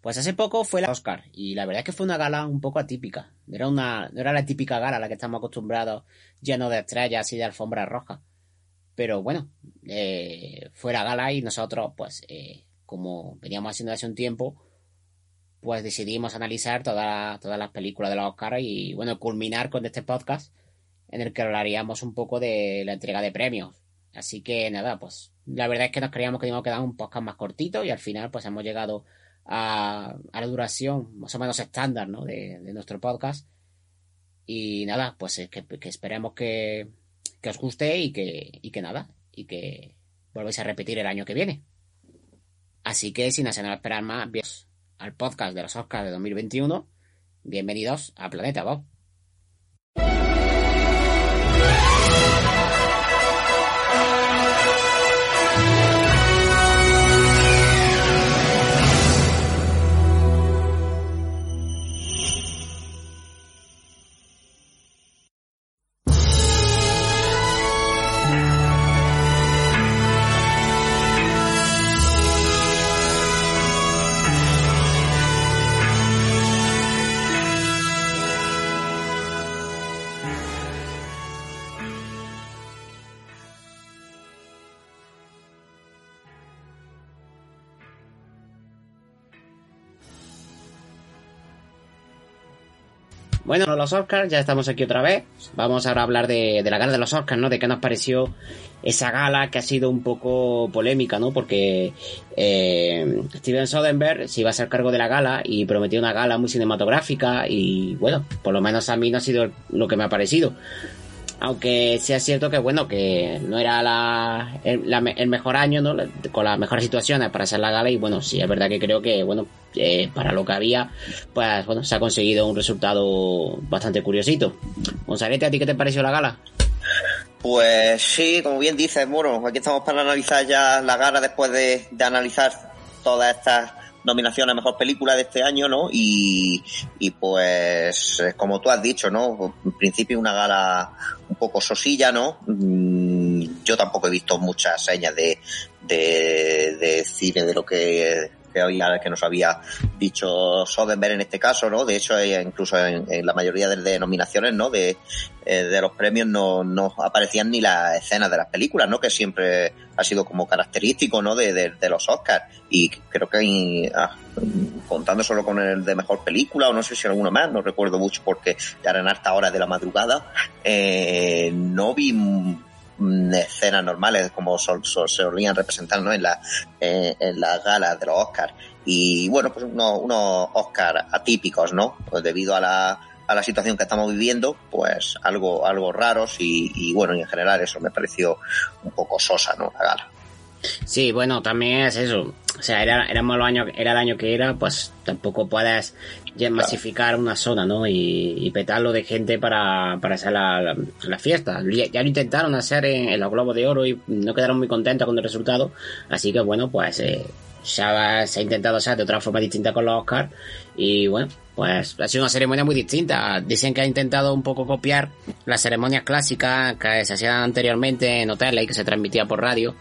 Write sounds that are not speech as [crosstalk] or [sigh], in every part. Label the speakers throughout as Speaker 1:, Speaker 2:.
Speaker 1: Pues hace poco fue la Oscar y la verdad es que fue una gala un poco atípica. Era una, no era la típica gala a la que estamos acostumbrados, lleno de estrellas y de alfombra roja. Pero bueno, eh, fue la gala y nosotros, pues, eh, como veníamos haciendo hace un tiempo, pues decidimos analizar todas las películas de los Oscar y bueno, culminar con este podcast en el que hablaríamos un poco de la entrega de premios. Así que nada, pues la verdad es que nos creíamos que íbamos a quedar un podcast más cortito y al final pues hemos llegado a, la duración más o menos estándar ¿no? de, nuestro podcast. Y nada, pues que, que esperemos que, que, os guste y que, y que nada, y que volváis a repetir el año que viene. Así que sin hacer nada esperar más, al podcast de los Oscars de 2021, bienvenidos a Planeta Bob. Bueno, los Oscars, ya estamos aquí otra vez. Vamos ahora a hablar de, la gala de los Oscars, ¿no? De qué nos pareció esa gala que ha sido un poco polémica, ¿no? Porque eh, Steven Soderbergh se iba a hacer cargo de la gala y prometió una gala muy cinematográfica y bueno, por lo menos a mí no ha sido lo que me ha parecido. Aunque sea cierto que bueno, que no era la, el, mejor año, ¿no? Con las mejores situaciones para hacer la gala y bueno, sí, es verdad que creo que bueno, eh, para lo que había, pues bueno, se ha conseguido un resultado bastante curiosito. González, ¿a ti qué te pareció la gala?
Speaker 2: Pues sí, como bien dices, bueno, aquí estamos para analizar ya la gala después de, de analizar todas estas nominación a mejor película de este año, ¿no? Y, y pues, como tú has dicho, ¿no? En principio una gala un poco sosilla, ¿no? Mm, yo tampoco he visto muchas señas de, de, de cine de lo que que, nos había dicho Soderbergh en este caso, ¿no? De hecho, incluso en, la mayoría de denominaciones, ¿no? De, eh, de los premios no, no aparecían ni las escenas de las películas, ¿no? Que siempre ha sido como característico, ¿no? De, los Oscars. Y creo que ah, contando solo con el de mejor película, o no sé si alguno más, no recuerdo mucho porque ya eran hasta horas de la madrugada, eh, no vi escenas normales como se solían representar ¿no? en, la, eh, en las galas de los Oscars. Y bueno, pues unos, unos Oscars atípicos, ¿no? Pues debido a la, a la situación que estamos viviendo, pues algo, algo raros y, y bueno, y en general eso me pareció un poco sosa, ¿no? La gala.
Speaker 1: Sí, bueno, también es eso. O sea, era, éramos el año, era el año que era, pues tampoco puedes masificar una zona, ¿no? Y, petarlo de gente para, para hacer la, la, fiesta. Ya, lo intentaron hacer en, los Globos de Oro y no quedaron muy contentos con el resultado. Así que bueno, pues eh, ya se ha intentado hacer de otra forma distinta con los Oscars. Y bueno, pues ha sido una ceremonia muy distinta. Dicen que ha intentado un poco copiar las ceremonias clásicas que se hacían anteriormente en hoteles y que se transmitía por radio.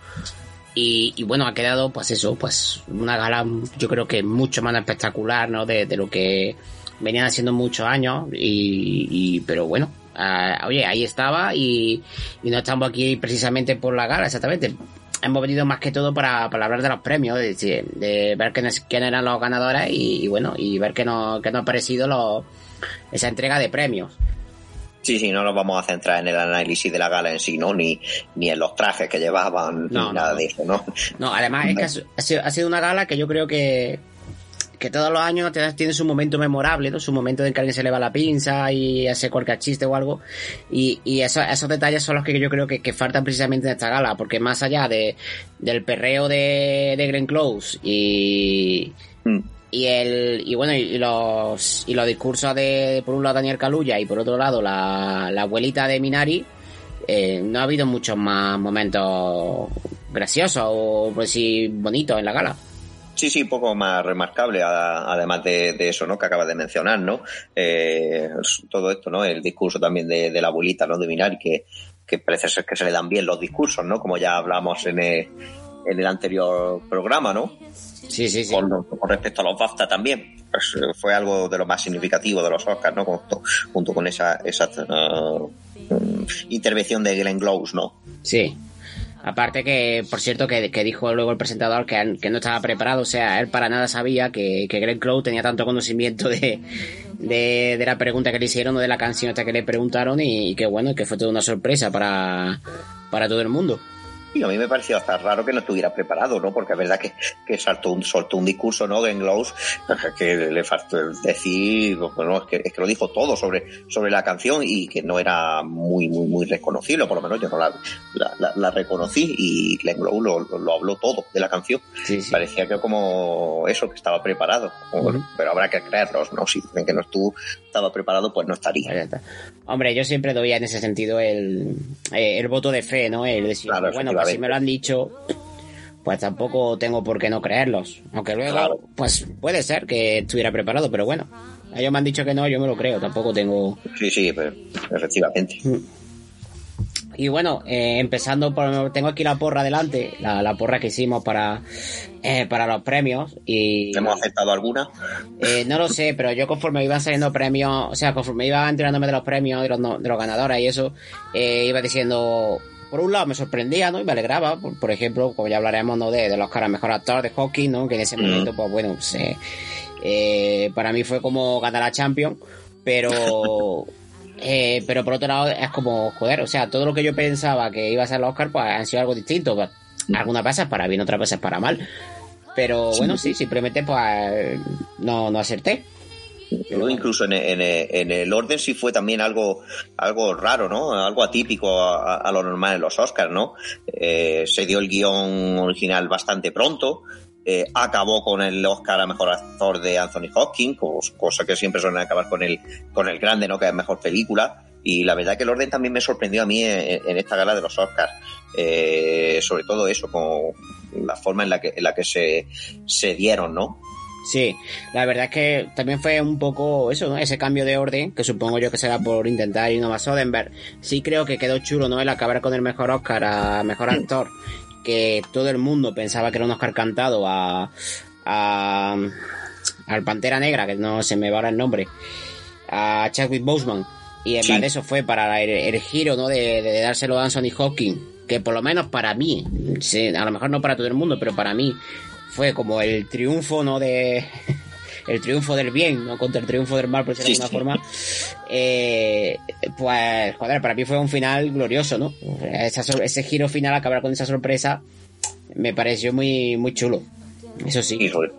Speaker 1: Y, bueno, ha quedado, pues eso, pues una gala, yo creo que mucho más espectacular, ¿no? De, lo que venían haciendo muchos años. Y, pero bueno, ah, oye, ahí estaba y, no estamos aquí precisamente por la gala, exactamente. Hemos venido más que todo para, hablar de los premios, de, de ver quiénes, eran los ganadores y, bueno, y ver qué nos, qué nos ha parecido esa entrega de premios.
Speaker 2: Sí, sí, no nos vamos a centrar en el análisis de la gala en sí, ¿no? Ni, ni en los trajes que llevaban, ni nada de eso, ¿no?
Speaker 1: No, además es que ha sido, una gala que yo creo que, que todos los años tiene su momento memorable, ¿no? Su momento en que alguien se le va la pinza y hace cualquier chiste o algo. Y, y esos detalles son los que yo creo que, que, faltan precisamente en esta gala, porque más allá de, del perreo de, de Glenn Close y, mm y el y bueno y los y los discursos de por un lado Daniel Caluya y por otro lado la, abuelita de Minari eh, no ha habido muchos más momentos graciosos o pues sí bonitos en la gala
Speaker 2: Sí, sí, poco más remarcable, además de, eso, ¿no? Que acabas de mencionar, ¿no? Eh, todo esto, ¿no? El discurso también de, la abuelita, ¿no? De Minari, que, que parece ser que se le dan bien los discursos, ¿no? Como ya hablamos en el, en el anterior programa, ¿no?
Speaker 1: Sí, sí, sí.
Speaker 2: Con, respecto a los BAFTA también. Pues, eh, fue algo de lo más significativo de los Oscars, ¿no? Junto, junto con esa, esa uh, intervención de Glenn Close, ¿no?
Speaker 1: Sí. Aparte que, por cierto, que, dijo luego el presentador que, que, no estaba preparado, o sea, él para nada sabía que, que Glenn Close tenía tanto conocimiento de, de, la pregunta que le hicieron o de la canción hasta que le preguntaron y, y que bueno, que fue toda una sorpresa para, para todo el mundo.
Speaker 2: Y a mí me pareció hasta raro que no estuviera preparado, ¿no? Porque es verdad que, que saltó un, soltó un discurso, ¿no? En Glows, [laughs] que le faltó decir, bueno, es que, es que lo dijo todo sobre, sobre la canción y que no era muy, muy, muy reconocible, por lo menos yo no la, la, reconocí y Glenn Glows lo, lo, habló todo de la canción. Parecía que como eso, que estaba preparado. Pero habrá que creerlos, ¿no? Si dicen que no estuvo, estaba preparado, pues no estaría.
Speaker 1: Hombre, yo siempre doy en ese sentido el, eh, el voto de fe, ¿no? El decir, bueno, si me lo han dicho, pues tampoco tengo por qué no creerlos. Aunque luego, pues puede ser que estuviera preparado, pero bueno, ellos me han dicho que no, yo me lo creo, tampoco tengo...
Speaker 2: Sí, sí, pues, efectivamente. Mm.
Speaker 1: Y bueno, eh, empezando por, tengo aquí la porra delante, la, porra que hicimos para, eh, para los premios. y
Speaker 2: ¿Hemos aceptado alguna?
Speaker 1: Eh, no lo sé, pero yo conforme iban saliendo premios, o sea, conforme iba enterándome de los premios, de los, de los ganadores y eso, iba diciendo, por un lado me sorprendía, ¿no? Y me alegraba, por, ejemplo, como ya hablaremos, ¿no? De, de los caras mejor actor de hockey, ¿no? Que en ese momento, pues bueno, pues, eh, para mí fue como ganar a Champion, pero... [laughs] Eh, pero por otro lado es como, joder, o sea, todo lo que yo pensaba que iba a ser el Oscar, pues han sido algo distinto. Pues, algunas veces para bien, otras veces para mal. Pero bueno, sí, simplemente pues no, no acerté
Speaker 2: incluso en, el orden sí fue también algo, algo raro, ¿no? Algo atípico a, lo normal en los Oscars, ¿no? Eh, se dio el guion original bastante pronto. Eh, acabó con el Oscar a mejor actor de Anthony Hopkins, cosa que siempre suelen acabar con el, con el grande, ¿no? Que es mejor película. Y la verdad que el orden también me sorprendió a mí en, esta gala de los Oscars. Eh, sobre todo eso, con la forma en la que, en la que se, se dieron, ¿no?
Speaker 1: Sí, la verdad es que también fue un poco eso, ¿no? Ese cambio de orden, que supongo yo que será por intentar ir a Soderbergh. Sí creo que quedó chulo, ¿no? El acabar con el mejor Oscar a mejor actor, que todo el mundo pensaba que era un Oscar cantado a, a al Pantera Negra, que no se me va ahora el nombre, a Chadwick Boseman. Y en vez de eso fue para el, giro, ¿no? De, de, dárselo a Anthony Hawking, que por lo menos para mí, a lo mejor no para todo el mundo, pero para mí fue como el triunfo, ¿no? De. [laughs] el triunfo del bien, ¿no? Contra el triunfo del mal, por decirlo de alguna forma. Eh, pues, joder, para mí fue un final glorioso, ¿no? ese giro final, acabar con esa sorpresa, me pareció muy, muy chulo. Eso sí
Speaker 2: sobre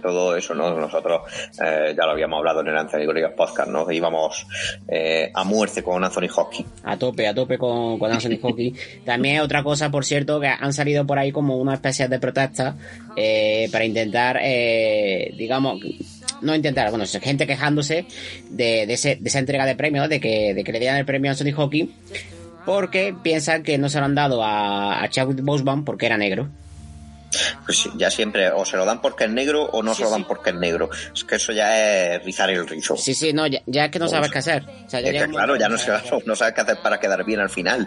Speaker 2: todo eso, ¿no? Nosotros eh, ya lo habíamos hablado en el anterior podcast, ¿no? íbamos eh, a muerte con Anthony Hawking.
Speaker 1: A tope, a tope con, con Anthony Hawking. También otra cosa, por cierto, que han salido por ahí como una especie de protesta eh, para intentar, digamos, no intentar, bueno, gente quejándose de, de, ese, de esa entrega de premios, de que, de que le dieran el premio a Anthony Hawking, porque piensan que no se lo han dado a, a Chadwick Boseman porque era negro.
Speaker 2: Pues ya siempre o se lo dan porque es negro o no se lo dan porque es negro. Es que eso ya es rizar el rizo.
Speaker 1: Sí, sí, no, ya, es que no sabes qué hacer.
Speaker 2: es que, claro, ya no, [laughs] no sabes qué hacer para quedar bien al final.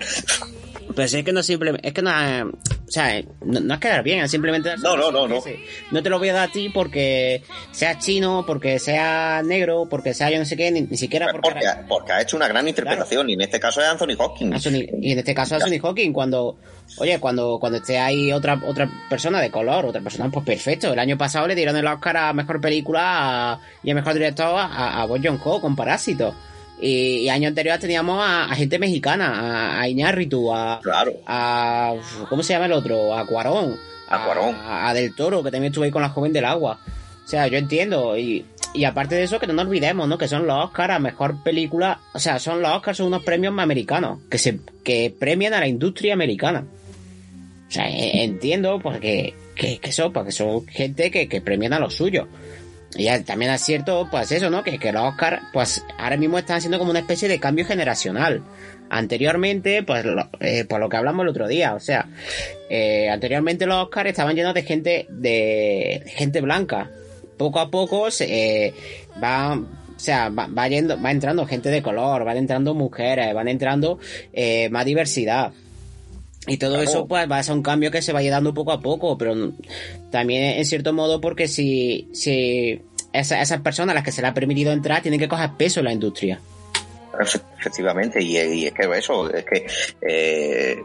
Speaker 1: Pues es que no simplemente, es que no, o sea, no, es quedar bien, es simplemente...
Speaker 2: No, no, no, no.
Speaker 1: No te lo voy a dar a ti porque sea chino, porque sea negro, porque sea yo no sé qué, ni, siquiera
Speaker 2: pues porque... Porque, ha hecho una gran interpretación y en este caso es Anthony Hawking.
Speaker 1: y en este caso es Anthony Hawking, cuando, oye, cuando, cuando esté ahí otra, otra persona de color, otra persona, pues perfecto. El año pasado le dieron el Oscar a Mejor Película y a Mejor Director a, a Boy Ho con Parásito. Y, y años anteriores teníamos a, gente mexicana, a, a Iñárritu, a, a. ¿Cómo se llama el otro? A Cuarón.
Speaker 2: A Cuarón.
Speaker 1: A, Del Toro, que también estuve ahí con la joven del agua. O sea, yo entiendo. Y, y aparte de eso, que no nos olvidemos, ¿no? Que son los Oscars a mejor película. O sea, son los Oscars, son unos premios americanos. Que se que premian a la industria americana. O sea, e, entiendo, porque. Que, que son, porque son gente que, que premian a los suyos. Y también es cierto, pues eso, ¿no? Que, que los Oscars, pues ahora mismo están haciendo como una especie de cambio generacional. Anteriormente, pues eh, por lo que hablamos el otro día, o sea, eh, anteriormente los Oscars estaban llenos de gente, de, gente blanca. Poco a poco se, eh, va, o sea, va, yendo, va entrando gente de color, van entrando mujeres, van entrando eh, más diversidad. Y todo eso pues va a ser un cambio que se vaya dando poco a poco, pero también en cierto modo porque si, si esas personas a las que se le ha permitido entrar tienen que coger peso en la industria.
Speaker 2: Efectivamente, y, es que eso, es que eh,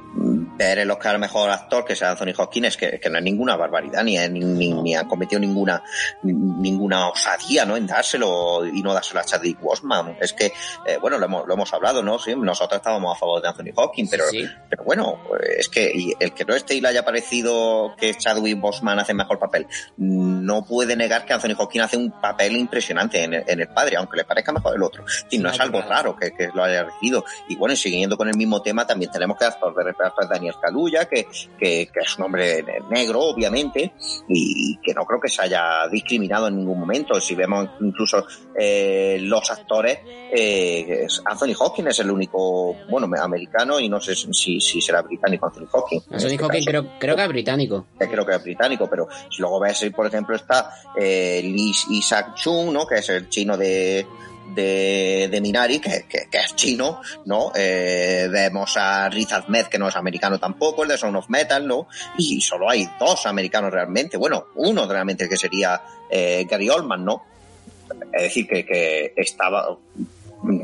Speaker 2: ver el Oscar mejor actor que sea Anthony Hopkins que, que no es ninguna barbaridad, ni, ni, ni, ha cometido ninguna ninguna osadía ¿no? en dárselo y no dárselo a Chadwick Boseman. Es que, eh, bueno, lo hemos, lo hemos hablado, ¿no? Sí, nosotros estábamos a favor de Anthony Hopkins, pero, pero bueno, es que el que no esté y le haya parecido que Chadwick Boseman hace mejor papel, no puede negar que Anthony Hopkins hace un papel impresionante en el, en el padre, aunque le parezca mejor el otro. Y no, es algo raro que, lo haya elegido. Y bueno, siguiendo con el mismo tema, también tenemos que actor de reparto Daniel Kaluuya, que, que, es un hombre negro, obviamente, y que no creo que se haya discriminado en ningún momento. Si vemos incluso eh, los actores, eh, Anthony Hopkins es el único, bueno, americano y no sé si, si será británico Anthony Hopkins.
Speaker 1: Anthony este Hopkins creo, creo que es británico.
Speaker 2: Creo que es británico, pero si luego ves, por ejemplo, está eh, Isaac Chung, ¿no? que es el chino de de, de Minari, que, que, es chino, ¿no? Eh, vemos a Riz Ahmed, que no es americano tampoco, el de Sound of Metal, ¿no? Y solo hay dos americanos realmente, bueno, uno realmente que sería eh, Gary Oldman, ¿no? Es decir, que, que estaba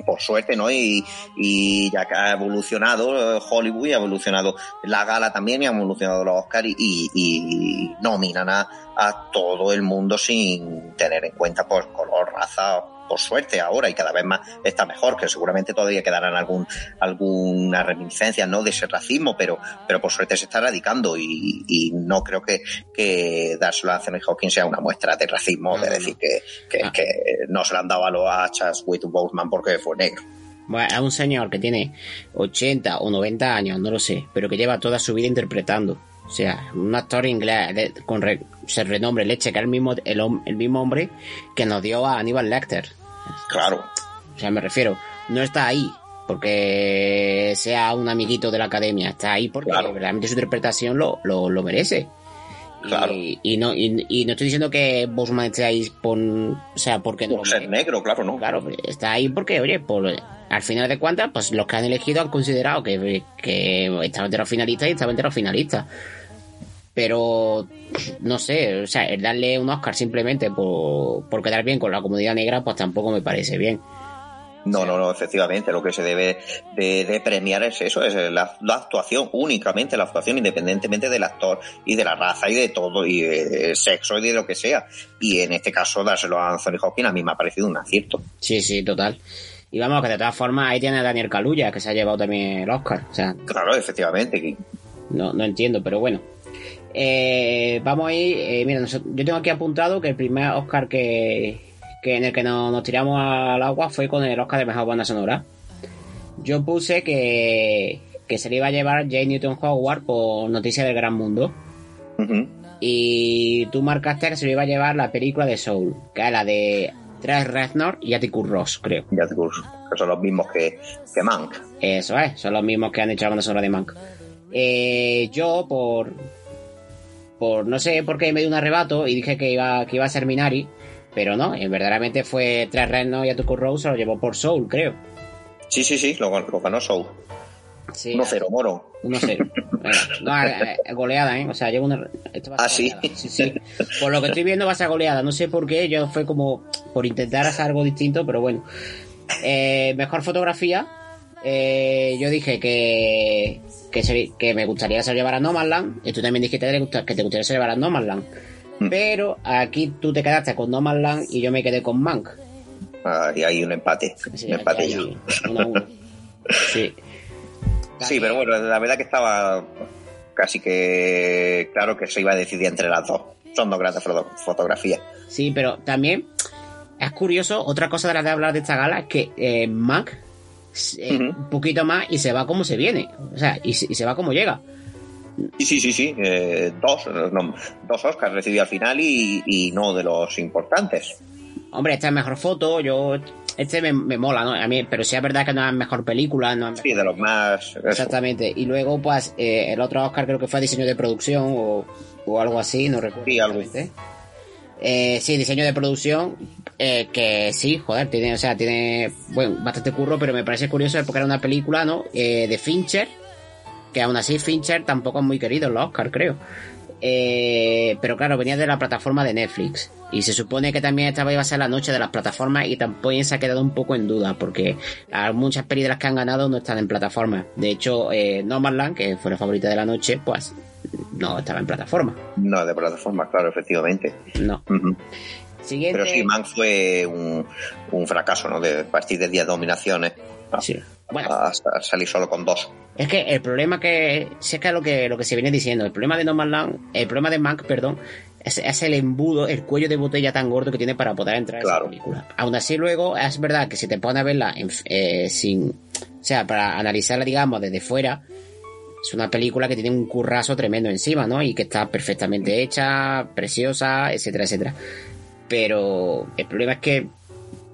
Speaker 2: por suerte, ¿no? Y, y, ya que ha evolucionado Hollywood, y ha evolucionado la gala también, y ha evolucionado los Oscars, y, y, nominan a, a, todo el mundo sin tener en cuenta, pues, color, raza por suerte ahora y cada vez más está mejor, que seguramente todavía quedarán algún, alguna reminiscencia ¿no? de ese racismo, pero, pero por suerte se está erradicando y, y no creo que, que dárselo a Anthony Hawkins sea una muestra de racismo, de decir que, que, ah. que, no se le han dado a los hachas with Boseman porque fue negro.
Speaker 1: Bueno, a un señor que tiene 80 o 90 años, no lo sé, pero que lleva toda su vida interpretando. O sea, un actor inglés con se renombre leche, que es el mismo, el, mismo hombre que nos dio a Aníbal Lecter.
Speaker 2: Claro.
Speaker 1: O sea, me refiero, no está ahí porque sea un amiguito de la academia, está ahí porque realmente su interpretación lo, lo, merece. Claro. Y, no, y, no estoy diciendo que Bosman esté ahí por, o sea, porque
Speaker 2: no. Ser negro, claro, ¿no?
Speaker 1: Claro, está ahí porque, oye, por, al final de cuentas, pues los que han elegido han considerado que, que estaba entre los finalistas y estaba entre los finalistas pero no sé, o sea, el darle un Oscar simplemente por, por quedar bien con la comunidad negra, pues tampoco me parece bien.
Speaker 2: No, no, no, efectivamente, lo que se debe de, premiar es eso, es la, actuación, únicamente la actuación, independientemente del actor y de la raza y de todo, y de, sexo y de lo que sea. Y en este caso, dárselo a Anthony Hopkins a mí me ha parecido un acierto.
Speaker 1: Sí, sí, total. Y vamos, que de todas formas ahí tiene a Daniel Kaluuya, que se ha llevado también el Oscar. O sea,
Speaker 2: claro, efectivamente.
Speaker 1: No, no entiendo, pero bueno. Eh, vamos a ir, eh, mira, yo tengo aquí apuntado que el primer Oscar que, en el que nos, tiramos al agua fue con el Oscar de Mejor Banda Sonora. Yo puse que, que se le iba a llevar Jane Newton Howard por Noticias del Gran Mundo. Y tú marcaste que se le iba a llevar la película de Soul, que es la de Tres Reznor y Atticus Ross, creo.
Speaker 2: Y Atticus, que son los mismos que, que Mank.
Speaker 1: Eso es, son los mismos que han hecho la banda sonora de Mank. Eh, yo, por, por no sé por qué me dio un arrebato y dije que iba, que iba a ser Minari, pero no, verdaderamente fue Tres Reno y Atuku Rose lo llevó por Soul, creo.
Speaker 2: Sí, sí, sí, lo, ganó Soul. Sí, 1-0, Moro.
Speaker 1: 1-0. no, eh, eh, goleada, ¿eh? O sea, llevo una.
Speaker 2: ah, ¿sí?
Speaker 1: sí. Sí, Por lo que estoy viendo va a ser goleada. No sé por qué, yo fue como por intentar hacer algo distinto, pero bueno. Eh, mejor fotografía. Eh, yo dije que, que, me gustaría se llevar a Nomadland, y tú también dijiste que te gustaría se llevar a Nomadland. Hmm. Pero aquí tú te quedaste con Nomadland y yo me quedé con Mank.
Speaker 2: Ah, y hay un empate. un empate ya.
Speaker 1: Sí.
Speaker 2: Sí, pero bueno, la verdad que estaba casi que claro que se iba a decidir entre las dos. Son dos grandes fotografías.
Speaker 1: Sí, pero también es curioso, otra cosa de la de hablar de esta gala es que eh, Mank eh, un poquito más y se va como se viene. O sea, y, se va como llega.
Speaker 2: Sí, sí, sí, sí. Eh, dos, dos Oscars recibió al final y, no de los importantes.
Speaker 1: Hombre, esta es mejor foto, yo este me, mola, ¿no? A mí, pero sí es verdad que no es mejor película, no
Speaker 2: Sí, de los más.
Speaker 1: Exactamente. Y luego, pues, eh, el otro Oscar creo que fue diseño de producción o, o algo así, no recuerdo.
Speaker 2: Sí, algo.
Speaker 1: Eh, sí, diseño de producción, eh, que sí, joder, tiene, o sea, tiene, bueno, bastante curro, pero me parece curioso porque era una película, ¿no? Eh, de Fincher, que aún así Fincher tampoco es muy querido en los Oscar, creo. Eh, pero claro, venía de la plataforma de Netflix. Y se supone que también esta iba a ser la noche de las plataformas y tampoco se ha quedado un poco en duda porque muchas películas que han ganado no están en plataformas. De hecho, eh, No Land, que fue la favorita de la noche, pues no estaba en plataforma.
Speaker 2: No, de plataforma, claro, efectivamente.
Speaker 1: No.
Speaker 2: Siguiente... Pero sí, Man fue un, un fracaso, ¿no? De partir de 10 dominaciones.
Speaker 1: Sí.
Speaker 2: Bueno, a, salir solo con dos.
Speaker 1: Es que el problema que, si es que lo que lo que se viene diciendo, el problema de No Land, el problema de Mank, perdón, es, el embudo, el cuello de botella tan gordo que tiene para poder entrar en esa película. Aún así luego es verdad que si te pones a verla eh, sin, o sea, para analizarla digamos desde fuera, es una película que tiene un currazo tremendo encima, ¿no? Y que está perfectamente hecha, preciosa, etcétera, etcétera. Pero el problema es que,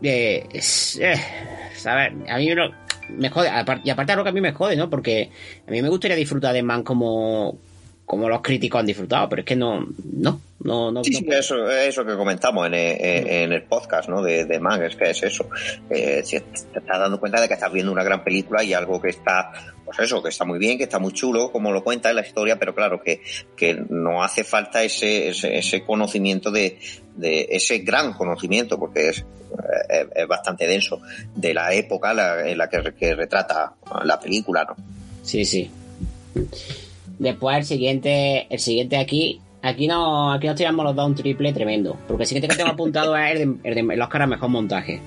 Speaker 1: eh, es, eh, ¿sabes? A mí no, me jode, y aparte lo que a mí me jode, ¿no? Porque a mí me gustaría disfrutar de Man como, como los críticos han disfrutado, pero es que no, no, no, no.
Speaker 2: Sí, sí, eso, eso que comentamos en, en, el podcast, ¿no? De, de es que es eso. Eh, si te estás dando cuenta de que estás viendo una gran película y algo que está, pues eso, que está muy bien, que está muy chulo, como lo cuenta en la historia, pero claro, que, que no hace falta ese, ese, ese conocimiento de, de ese gran conocimiento, porque es, eh, es, bastante denso, de la época en la que, que retrata la película, ¿no?
Speaker 1: Sí, sí. Después el siguiente, el siguiente aquí, aquí no, aquí nos tiramos los dos un triple tremendo. Porque el siguiente que tengo apuntado es el de, el de los caras mejor montaje.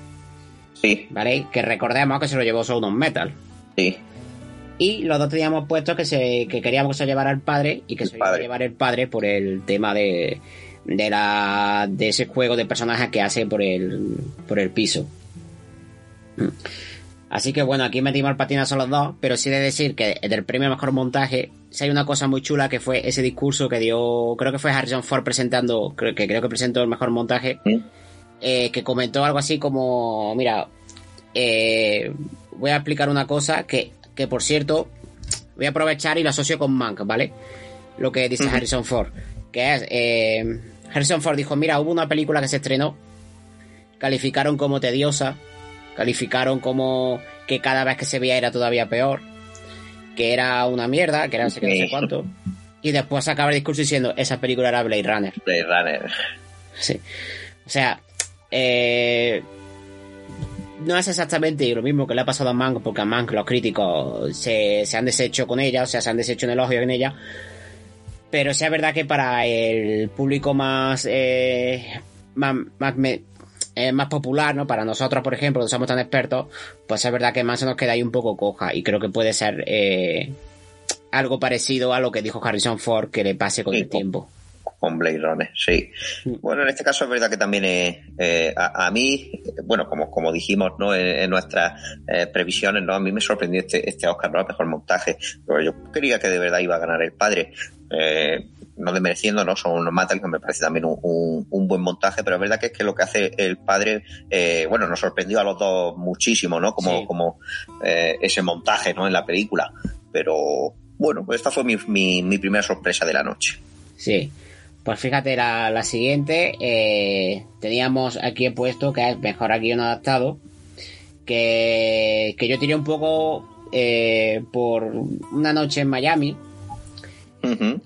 Speaker 2: Sí.
Speaker 1: ¿Vale? Que recordemos que se lo llevó Sound Metal.
Speaker 2: Sí.
Speaker 1: Y los dos teníamos puesto que se, que queríamos que se llevara el padre y que se iba a llevar el padre por el tema de, de la, de ese juego de personajes que hace por el, por el piso. Así que bueno, aquí metimos el patinazo los dos, pero sí de decir que del premio mejor montaje, si hay una cosa muy chula que fue ese discurso que dio, creo que fue Harrison Ford presentando, creo que creo que presentó el mejor montaje, eh, que comentó algo así como, mira, eh, voy a explicar una cosa que, que por cierto, voy a aprovechar y lo asocio con Mank, ¿vale? Lo que dice Harrison Ford, que es, eh, Harrison Ford dijo, mira, hubo una película que se estrenó, calificaron como tediosa, calificaron como que cada vez que se veía era todavía peor, que era una mierda, que era no sé qué, no sé cuánto. Y después acaba el discurso diciendo, esa película era Blade Runner.
Speaker 2: Blade Runner.
Speaker 1: Sí. O sea, eh, no es exactamente lo mismo que le ha pasado a Mank, porque a Mank los críticos se, se han deshecho con ella, o sea, se han deshecho en elogio en ella. Pero sea verdad que para el público más, eh, más, más, es más popular, ¿no? Para nosotros, por ejemplo, que somos tan expertos, pues es verdad que más se nos queda ahí un poco coja y creo que puede ser eh, algo parecido a lo que dijo Harrison Ford que le pase con el tiempo.
Speaker 2: Con Blade Runner, sí. Mm. Bueno, en este caso es verdad que también eh, a, mí, bueno, como, como dijimos ¿no? en, nuestras eh, previsiones, ¿no? a mí me sorprendió este, este Oscar, ¿no? El mejor montaje. Pero yo quería que de verdad iba a ganar el padre. Eh, no desmereciendo, ¿no? Son unos Matal que me parece también un, un, buen montaje, pero es verdad que es que lo que hace el padre, eh, bueno, nos sorprendió a los dos muchísimo, ¿no? Como, como eh, ese montaje, ¿no? En la película. Pero bueno, pues esta fue mi, mi, mi primera sorpresa de la noche.
Speaker 1: Sí. Pues fíjate, la, la siguiente, eh, teníamos aquí puesto que es mejor aquí un adaptado, que, que yo tiré un poco eh, por una noche en Miami,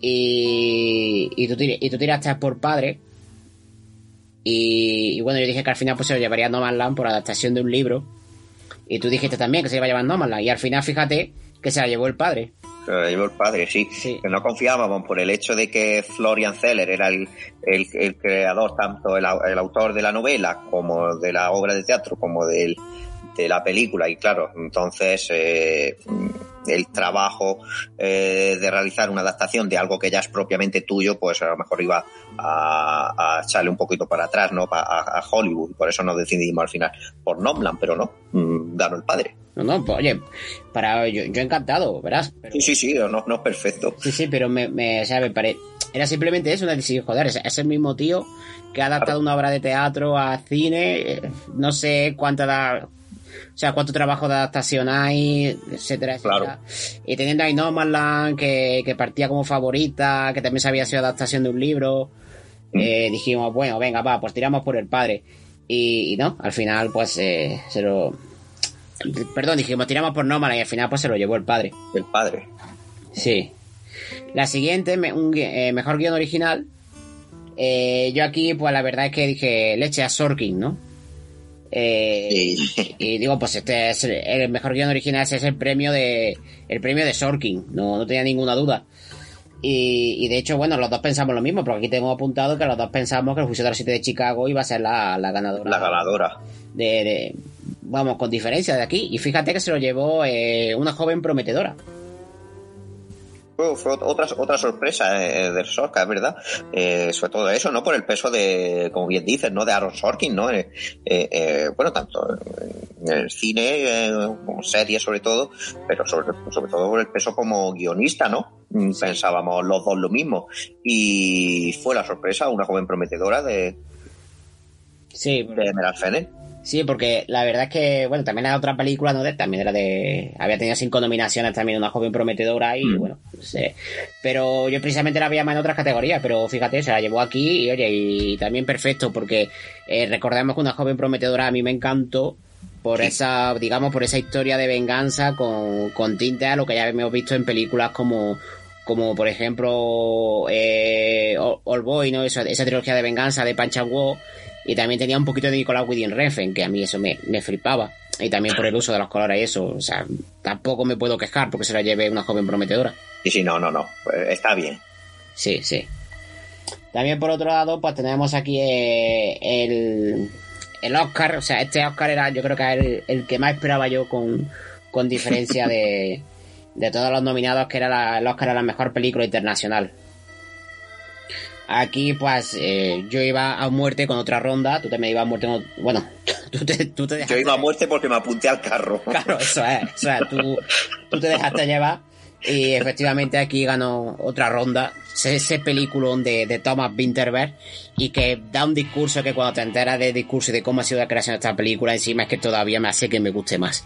Speaker 1: y, y, tú y tú tiraste por padre. Y, bueno, yo dije que al final pues se lo llevaría Nomadland por adaptación de un libro. Y tú dijiste también que se iba a llevar Nomadland. Y al final, fíjate que se la llevó el padre.
Speaker 2: El padre, sí. Que no confiábamos por el hecho de que Florian Zeller era el, el, creador, tanto el, el, autor de la novela como de la obra de teatro, como del, de la película. Y claro, entonces eh, el trabajo eh, de realizar una adaptación de algo que ya es propiamente tuyo, pues a lo mejor iba a, a echarle un poquito para atrás, ¿no? A, a, Hollywood. Por eso nos decidimos al final por Nomland, pero no, mm, ganó el padre.
Speaker 1: No, no, pues, oye, para, yo, yo encantado, verás.
Speaker 2: Sí, sí, sí, no, no es perfecto.
Speaker 1: Sí, sí, pero me, me, o sea, me pare... Era simplemente eso, una decisión, joder, es, el mismo tío que ha adaptado una obra de teatro a cine, eh, no sé cuánta da sea, cuánto trabajo de adaptación hay, etcétera, etcétera. Y teniendo ahí Nomadland, que, que partía como favorita, que también se había sido adaptación de un libro, mm. eh, dijimos, bueno, venga, va, pues tiramos por el padre. Y, no, al final, pues eh, se lo. Perdón, dijimos, tiramos por Nomadland y al final, pues se lo llevó el padre.
Speaker 2: El padre.
Speaker 1: Sí. La siguiente, un, eh, mejor guion original. Eh, yo aquí, pues la verdad es que dije leche a Sorkin, ¿no? Eh, y digo, pues este es el, mejor guion original, ese es el premio de el premio de Sorkin, no, no tenía ninguna duda. Y, de hecho, bueno, los dos pensamos lo mismo, porque aquí tengo apuntado que los dos pensamos que el juicio de la 7 de Chicago iba a ser la, ganadora.
Speaker 2: La ganadora.
Speaker 1: De, vamos, con diferencia de aquí. Y fíjate que se lo llevó eh, una joven prometedora
Speaker 2: fue, otra, otra sorpresa eh, del Sorka, es verdad. Eh, sobre todo eso, ¿no? Por el peso de, como bien dices, ¿no? De Aaron Sorkin, ¿no? Eh, bueno, tanto en el cine, como serie sobre todo, pero sobre, sobre todo por el peso como guionista, ¿no? Pensábamos los dos lo mismo. Y fue la sorpresa, una joven prometedora de,
Speaker 1: sí,
Speaker 2: de Emerald Fennel.
Speaker 1: Sí, porque la verdad es que, bueno, también era otra película, ¿no? También era de. Había tenido cinco nominaciones también, una joven prometedora y, mm. bueno, no sé. Pero yo precisamente la veía más en otras categorías, pero fíjate, se la llevó aquí y, oye, y también perfecto, porque eh, recordemos que una joven prometedora a mí me encantó por esa, digamos, por esa historia de venganza con, con tinte a lo que ya hemos visto en películas como como por ejemplo eh, All Boy, ¿no? Esa, esa trilogía de venganza de Pancha Wo y también tenía un poquito de Nicolás Winding Refn, que a mí eso me, me flipaba. Y también por el uso de los colores y eso. O sea, tampoco me puedo quejar porque se la lleve una joven prometedora.
Speaker 2: Sí, sí, no, no, no. Pues está bien.
Speaker 1: Sí, sí. También por otro lado, pues tenemos aquí eh, el, el Oscar. O sea, este Oscar era, yo creo que era el, que más esperaba yo con, con diferencia de, [laughs] de todos los nominados, que era el Oscar a la mejor película internacional. Aquí, pues, eh, yo iba a muerte con otra ronda, tú te me ibas a muerte con... Bueno, [laughs] tú te, tú te
Speaker 2: dejaste... Yo iba a muerte porque me apunté al carro.
Speaker 1: Claro, eso es, eso es, tú, tú te dejaste llevar y efectivamente aquí ganó otra ronda, ese peliculón de, de Thomas Winterberg y que da un discurso que cuando te enteras del discurso y de cómo ha sido la creación de esta película, encima es que todavía me hace que me guste más.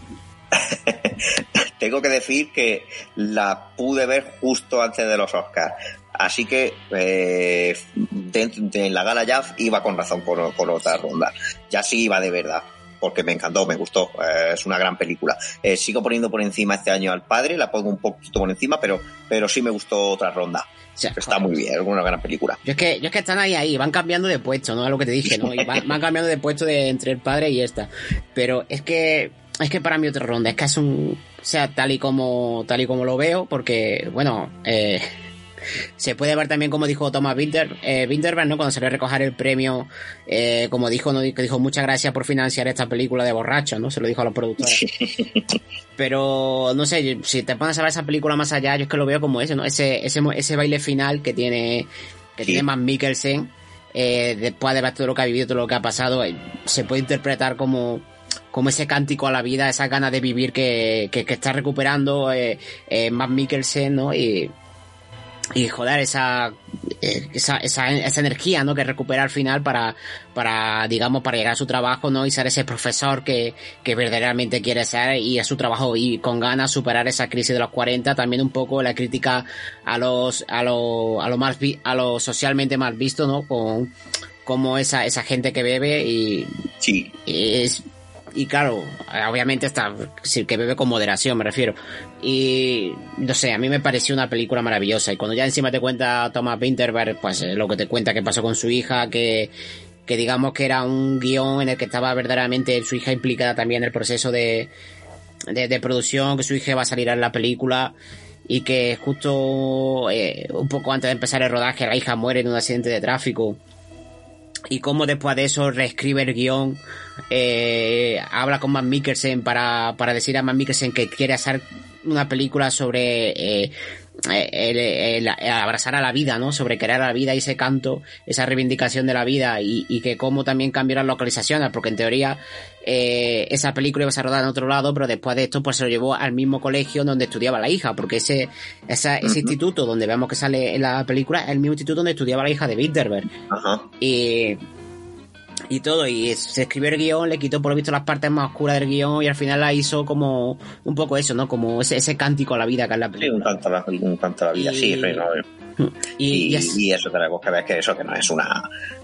Speaker 1: [laughs]
Speaker 2: Tengo que decir que la pude ver justo antes de los Oscars. Así que eh, en la gala ya iba con razón con, otra ronda. Ya sí iba de verdad porque me encantó, me gustó, eh, es una gran película. Eh, sigo poniendo por encima este año al padre, la pongo un poquito por encima, pero, pero sí me gustó otra ronda. Está muy bien, es una gran película.
Speaker 1: Yo es que, yo es que están ahí, ahí, van cambiando de puesto, ¿no? Es lo que te dije, ¿no? van, cambiando de puesto de entre el padre y esta. Pero es que, es que para mí otra ronda, es que es un, o sea, tal y como, tal y como lo veo, porque, bueno, eh, se puede ver también como dijo Thomas Winter, eh, Winterberg, ¿no? Cuando se le recoger el premio, eh, como dijo, ¿no? que dijo muchas gracias por financiar esta película de borracho, ¿no? Se lo dijo a los productores. [laughs] Pero, no sé, si te pones a ver esa película más allá, yo es que lo veo como ese, ¿no? Ese, ese, ese baile final que tiene, que tiene Matt Mikkelsen, eh, después de ver todo lo que ha vivido, todo lo que ha pasado, eh, se puede interpretar como, como ese cántico a la vida, esa gana de vivir que, que, que está recuperando eh, eh, Matt Mikkelsen, ¿no? Y, y joder esa, eh, esa, esa, esa, energía ¿no? que recupera al final para, para, digamos, para llegar a su trabajo, ¿no? Y ser ese profesor que, que verdaderamente quiere ser y a su trabajo y con ganas superar esa crisis de los 40, también un poco la crítica a los, a lo, a lo más, a lo socialmente mal visto, ¿no? Con, como esa, esa gente que bebe y,
Speaker 2: sí.
Speaker 1: es, y claro, obviamente está, que bebe con moderación, me refiero. Y no sé, a mí me pareció una película maravillosa. Y cuando ya encima te cuenta Thomas Winterberg, pues eh, lo que te cuenta que pasó con su hija, que, que digamos que era un guion en el que estaba verdaderamente su hija implicada también en el proceso de, de, de producción, que su hija va a salir en la película y que justo eh, un poco antes de empezar el rodaje la hija muere en un accidente de tráfico y cómo después de eso reescribe el guion, eh, habla con Matt Mikkelsen para, para decir a Matt Mikkelsen que quiere hacer una película sobre eh, el, abrazar a la vida, ¿no? Sobre querer a la vida y ese canto, esa reivindicación de la vida y, y que cómo también cambió las localizaciones, porque en teoría eh, esa película iba a ser rodada en otro lado, pero después de esto pues se lo llevó al mismo colegio donde estudiaba la hija, porque ese, ese instituto donde vemos que sale en la película es el mismo instituto donde estudiaba la hija de Winterberg. Y y todo, y se escribió el guion, le quitó por lo visto las partes más oscuras del guion y al final la hizo como un poco eso, ¿no? Como ese, ese cántico a la vida que es la película.
Speaker 2: Sí, un canto a la, un canto a la vida, sí, Y, y, eso tenemos que ver que eso que no es una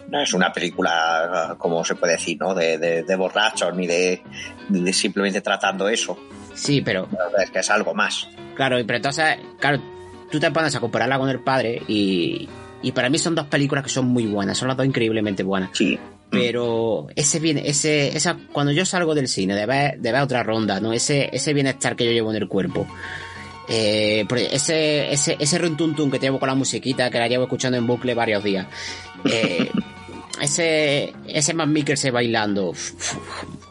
Speaker 2: no es una película como se puede decir no de, de, borrachos ni de, de, simplemente tratando eso
Speaker 1: sí pero
Speaker 2: es que es algo más
Speaker 1: claro pero entonces claro tú te pones a compararla con el padre y, y para mí son dos películas que son muy buenas, son las dos increíblemente buenas.
Speaker 2: Sí.
Speaker 1: Pero ese bien, ese, esa, cuando yo salgo del cine de ver, de otra ronda, ¿no? Ese, ese bienestar que yo llevo en el cuerpo. Eh, ese, ese, ese runtuntun que llevo con la musiquita, que la llevo escuchando en bucle varios días. Eh, ese, ese Matt Mikkelsen bailando,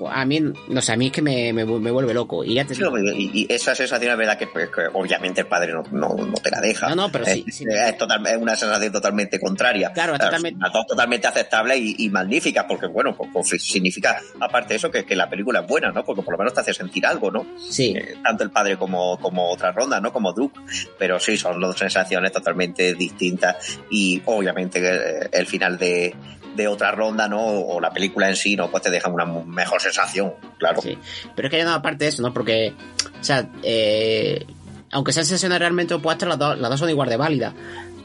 Speaker 1: a mí, no sé, a mí es que me, me, vuelve loco. Y, ya te...
Speaker 2: y, esa sensación es verdad que, pues, que, obviamente el padre no, no, no, te la deja.
Speaker 1: No, no, pero sí.
Speaker 2: Es, es, total, es una sensación totalmente contraria.
Speaker 1: Claro, es totalmente...
Speaker 2: totalmente aceptable y, y, magnífica, porque bueno, pues, pues, significa, aparte de eso, que, que, la película es buena, ¿no? Porque por lo menos te hace sentir algo, ¿no?
Speaker 1: Sí.
Speaker 2: Eh, tanto el padre como, como otra ronda, ¿no? Como Duke. Pero sí, son dos sensaciones totalmente distintas y obviamente el, el final de de otra ronda, ¿no? O la película en sí, ¿no? Pues te deja una mejor sensación, claro.
Speaker 1: Sí. Pero es que hay una parte de eso, ¿no? Porque, o sea, eh, aunque sean sesiones realmente opuestas, las dos, las dos son igual de válidas.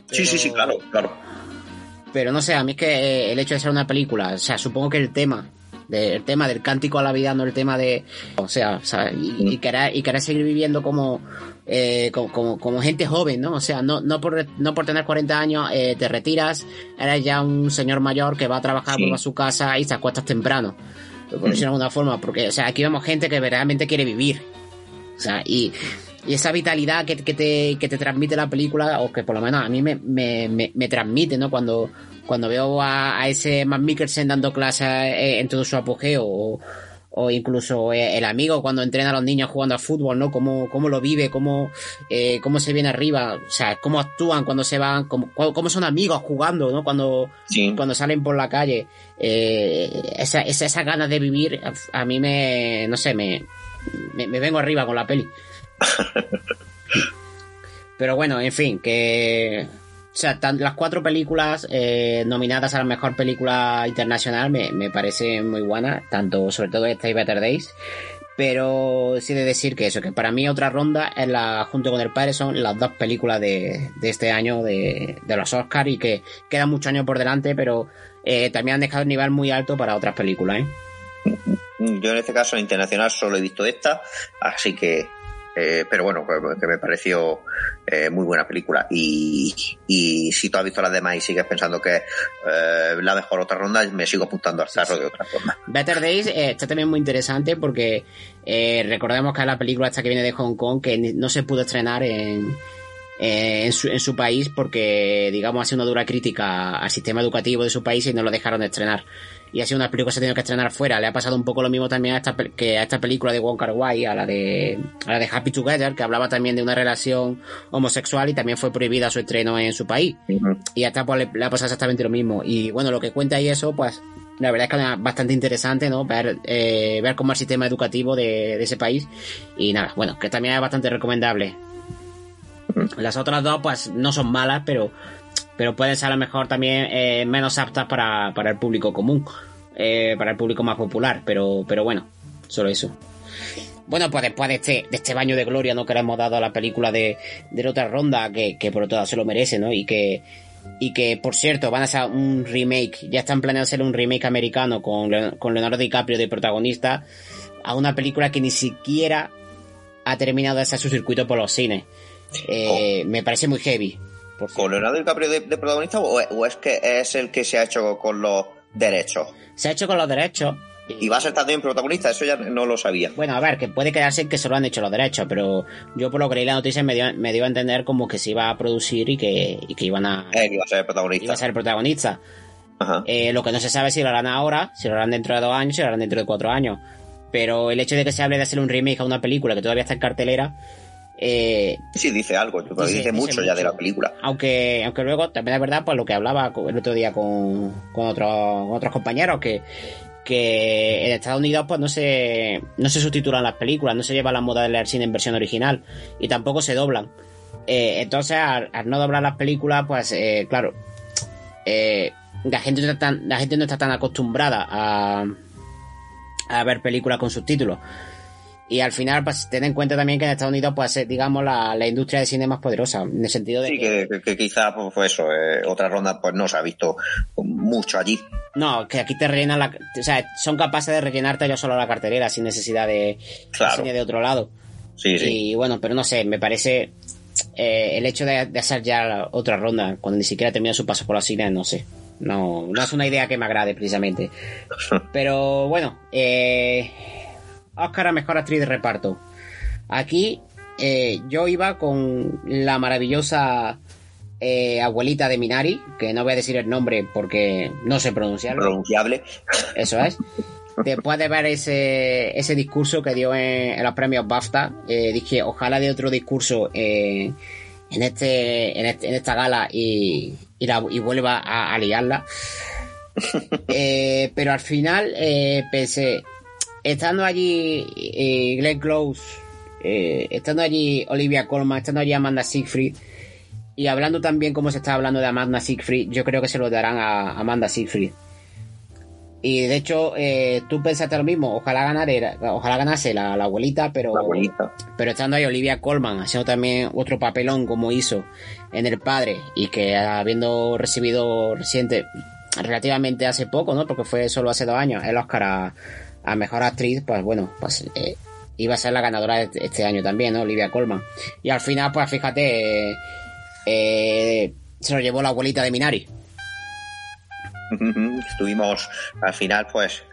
Speaker 2: Pero... Sí, sí, sí, claro, claro.
Speaker 1: Pero no sé, a mí es que eh, el hecho de ser una película, o sea, supongo que el tema, de, el tema del cántico a la vida, no el tema de, o sea, sea y, y, querer, y querer seguir viviendo como, eh, como, como, como, gente joven, ¿no? O sea, no, no, por, no por tener 40 años eh, te retiras, eres ya un señor mayor que va a trabajar, sí. a su casa y te acuestas temprano. Por decirlo de alguna forma, porque, o sea, aquí vemos gente que realmente quiere vivir. O sea, y, y esa vitalidad que, que, te, que te transmite la película, o que por lo menos a mí me, me, me, me transmite, ¿no? Cuando, cuando veo a, a ese Matt Mikkelsen dando clases en todo su apogeo, o, o incluso el amigo cuando entrena a los niños jugando al fútbol, ¿no? Cómo, cómo lo vive, cómo, eh, cómo se viene arriba, o sea, cómo actúan cuando se van, cómo, cómo son amigos jugando, ¿no? Cuando,
Speaker 2: sí.
Speaker 1: cuando salen por la calle. Eh, esa, esa, esa ganas de vivir, a, a mí me, no sé, me, me, me, vengo arriba con la peli. [laughs] Pero bueno, en fin, que... O sea, las cuatro películas eh, nominadas a la mejor película internacional me, me parecen muy buenas, tanto sobre todo esta y Better Days. Pero sí de decir que eso, que para mí otra ronda es la, junto con el padre, son las dos películas de, de este año de, de los Oscars y que quedan muchos años por delante, pero eh, también han dejado un nivel muy alto para otras películas. ¿eh?
Speaker 2: Yo en este caso internacional solo he visto esta, así que eh, pero bueno, que me pareció eh, muy buena película. Y, y, si tú has visto las demás y sigues pensando que eh, la mejor otra ronda, me sigo apuntando al sí. de otra ronda.
Speaker 1: Better Days eh, está también muy interesante porque eh, recordemos que es la película esta que viene de Hong Kong que no se pudo estrenar en, en su, en, su, país porque, digamos, ha sido una dura crítica al sistema educativo de su país y no lo dejaron de estrenar. Y ha sido una película que se ha tenido que estrenar fuera. Le ha pasado un poco lo mismo también a esta, que a esta película de Wong Kar Wai, a la de, a la de Happy Together, que hablaba también de una relación homosexual y también fue prohibida su estreno en su país. Uh -huh. Y a esta pues le, le, ha pasado exactamente lo mismo. Y bueno, lo que cuenta y eso, pues, la verdad es que es bastante interesante, ¿no? Ver, eh, ver cómo es el sistema educativo de, de ese país. Y nada, bueno, que también es bastante recomendable. Las otras dos, pues, no son malas, pero, pero pueden ser a lo mejor también eh, menos aptas para, para el público común, eh, para el público más popular, pero, pero bueno, solo eso. Bueno, pues después de este, de este baño de gloria, ¿no? Que le hemos dado a la película de, de la otra ronda, que, que por todo se lo merece, ¿no? Y que, y que, por cierto, van a hacer un remake, ya están planeando hacer un remake americano con, con Leonardo DiCaprio de protagonista, a una película que ni siquiera ha terminado de hacer su circuito por los cines. Eh, oh. Me parece muy heavy.
Speaker 2: ¿Con Leonardo DiCaprio de, de protagonista o, o, es que es el que se ha hecho con los derechos?
Speaker 1: Se ha hecho con los derechos.
Speaker 2: Y va a ser también protagonista, eso ya no lo sabía.
Speaker 1: Bueno, a ver, que puede quedarse en que solo han hecho los derechos, pero yo por lo que leí la noticia me dio, me dio a entender como que se iba a producir y que, y que iban a...
Speaker 2: Eh, que iba a ser protagonista.
Speaker 1: Iba a ser protagonista. Ajá. Eh, lo que no se sabe es si lo harán ahora, si lo harán dentro de dos años, si lo harán dentro de cuatro años. Pero el hecho de que se hable de hacer un remake a una película que todavía está en cartelera, eh,
Speaker 2: sí, dice algo, pero dice, dice, mucho dice ya de la película.
Speaker 1: Aunque, aunque luego también es verdad, pues lo que hablaba el otro día con, con, otro, con otros compañeros, que, que en Estados Unidos pues no se, no se subtitulan las películas, no se lleva la moda de leer cine en versión original y tampoco se doblan. Eh, entonces, al, al, no doblar las películas, pues eh, claro, eh, la, gente no está tan, la gente no está tan acostumbrada a, a ver películas con subtítulos. Y al final, pues, ten en cuenta también que en Estados Unidos, pues, es, digamos, la, la industria de cine más poderosa, en el sentido de
Speaker 2: sí, que... que, que quizá, pues, pues eso, eh, otra ronda, pues, no se ha visto mucho allí.
Speaker 1: No, que aquí te rellenan la... O sea, son capaces de rellenarte yo solo la cartelera sin necesidad de,
Speaker 2: claro.
Speaker 1: cine de otro lado.
Speaker 2: Sí, sí.
Speaker 1: Y bueno, pero no sé, me parece... eh, el hecho de, hacer ya otra ronda, cuando ni siquiera termina su paso por la cine, no sé. No, no es una idea que me agrade precisamente. [laughs] Pero bueno, eh, Oscar a Mejor Actriz de Reparto. Aquí eh, yo iba con la maravillosa eh, abuelita de Minari, que no voy a decir el nombre porque no sé pronunciarlo.
Speaker 2: Pronunciable.
Speaker 1: Eso es. Después de ver ese, ese discurso que dio en, los premios BAFTA, eh, dije, ojalá de otro discurso en, este, en, este, en, esta gala y, y, vuelva a, liarla. [laughs] pero al final pensé, estando allí Glenn Close eh, estando allí Olivia Colman, estando allí Amanda Siegfried, y hablando también como se está hablando de Amanda Siegfried, yo creo que se lo darán a Amanda Siegfried. Y de hecho, eh, tú pensaste lo mismo, ojalá ganara, ojalá ganase la, abuelita, pero, pero estando ahí Olivia Colman, haciendo también otro papelón como hizo en El Padre, y que habiendo recibido reciente, relativamente hace poco, ¿no? Porque fue solo hace dos años, el Oscar a, Mejor Actriz, pues bueno, pues eh, iba a ser la ganadora de este año también, ¿no? Olivia Colman. Y al final, pues fíjate, eh, se lo llevó la abuelita de Minari. [laughs]
Speaker 2: Estuvimos, al final, pues,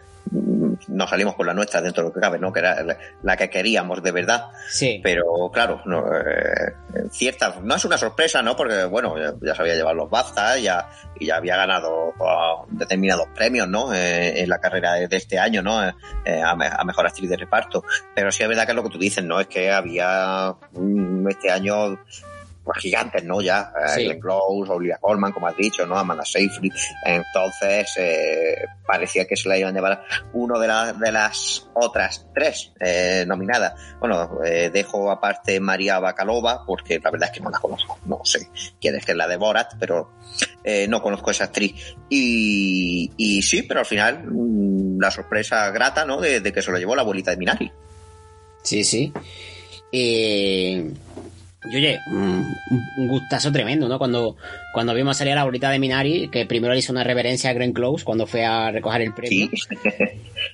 Speaker 2: nos salimos con la nuestra dentro de lo que cabe, ¿no? Que era la que queríamos de verdad.
Speaker 1: Sí.
Speaker 2: Pero claro, no, eh, cierta, no es una sorpresa, ¿no? Porque bueno, ya, sabía llevar los BAFTA ya, y ya había ganado uh, determinados premios, ¿no? Eh, en la carrera de, este año, ¿no? Eh, a, a, mejor actriz de reparto. Pero sí es verdad que es lo que tú dices, ¿no? Es que había mm, este año pues, gigantes, ¿no? Ya, eh, Glenn Close, Olivia Colman, como has dicho, ¿no? Amanda Seyfried. Entonces, eh, parecía que se la iban a llevar uno de, las de las otras tres eh, nominadas. Bueno, eh, dejo aparte María Bacalova, porque la verdad es que no la conozco. No sé quién es que es la de Borat, pero eh, no conozco esa actriz. Y, y sí, pero al final, mm, la sorpresa grata, ¿no? De, de, que se lo llevó la abuelita de Minari.
Speaker 1: Sí, sí. Eh y oye, un, gustazo tremendo, ¿no? Cuando, cuando vimos salir a la bolita de Minari, que primero le hizo una reverencia a Glenn Close cuando fue a recoger el premio.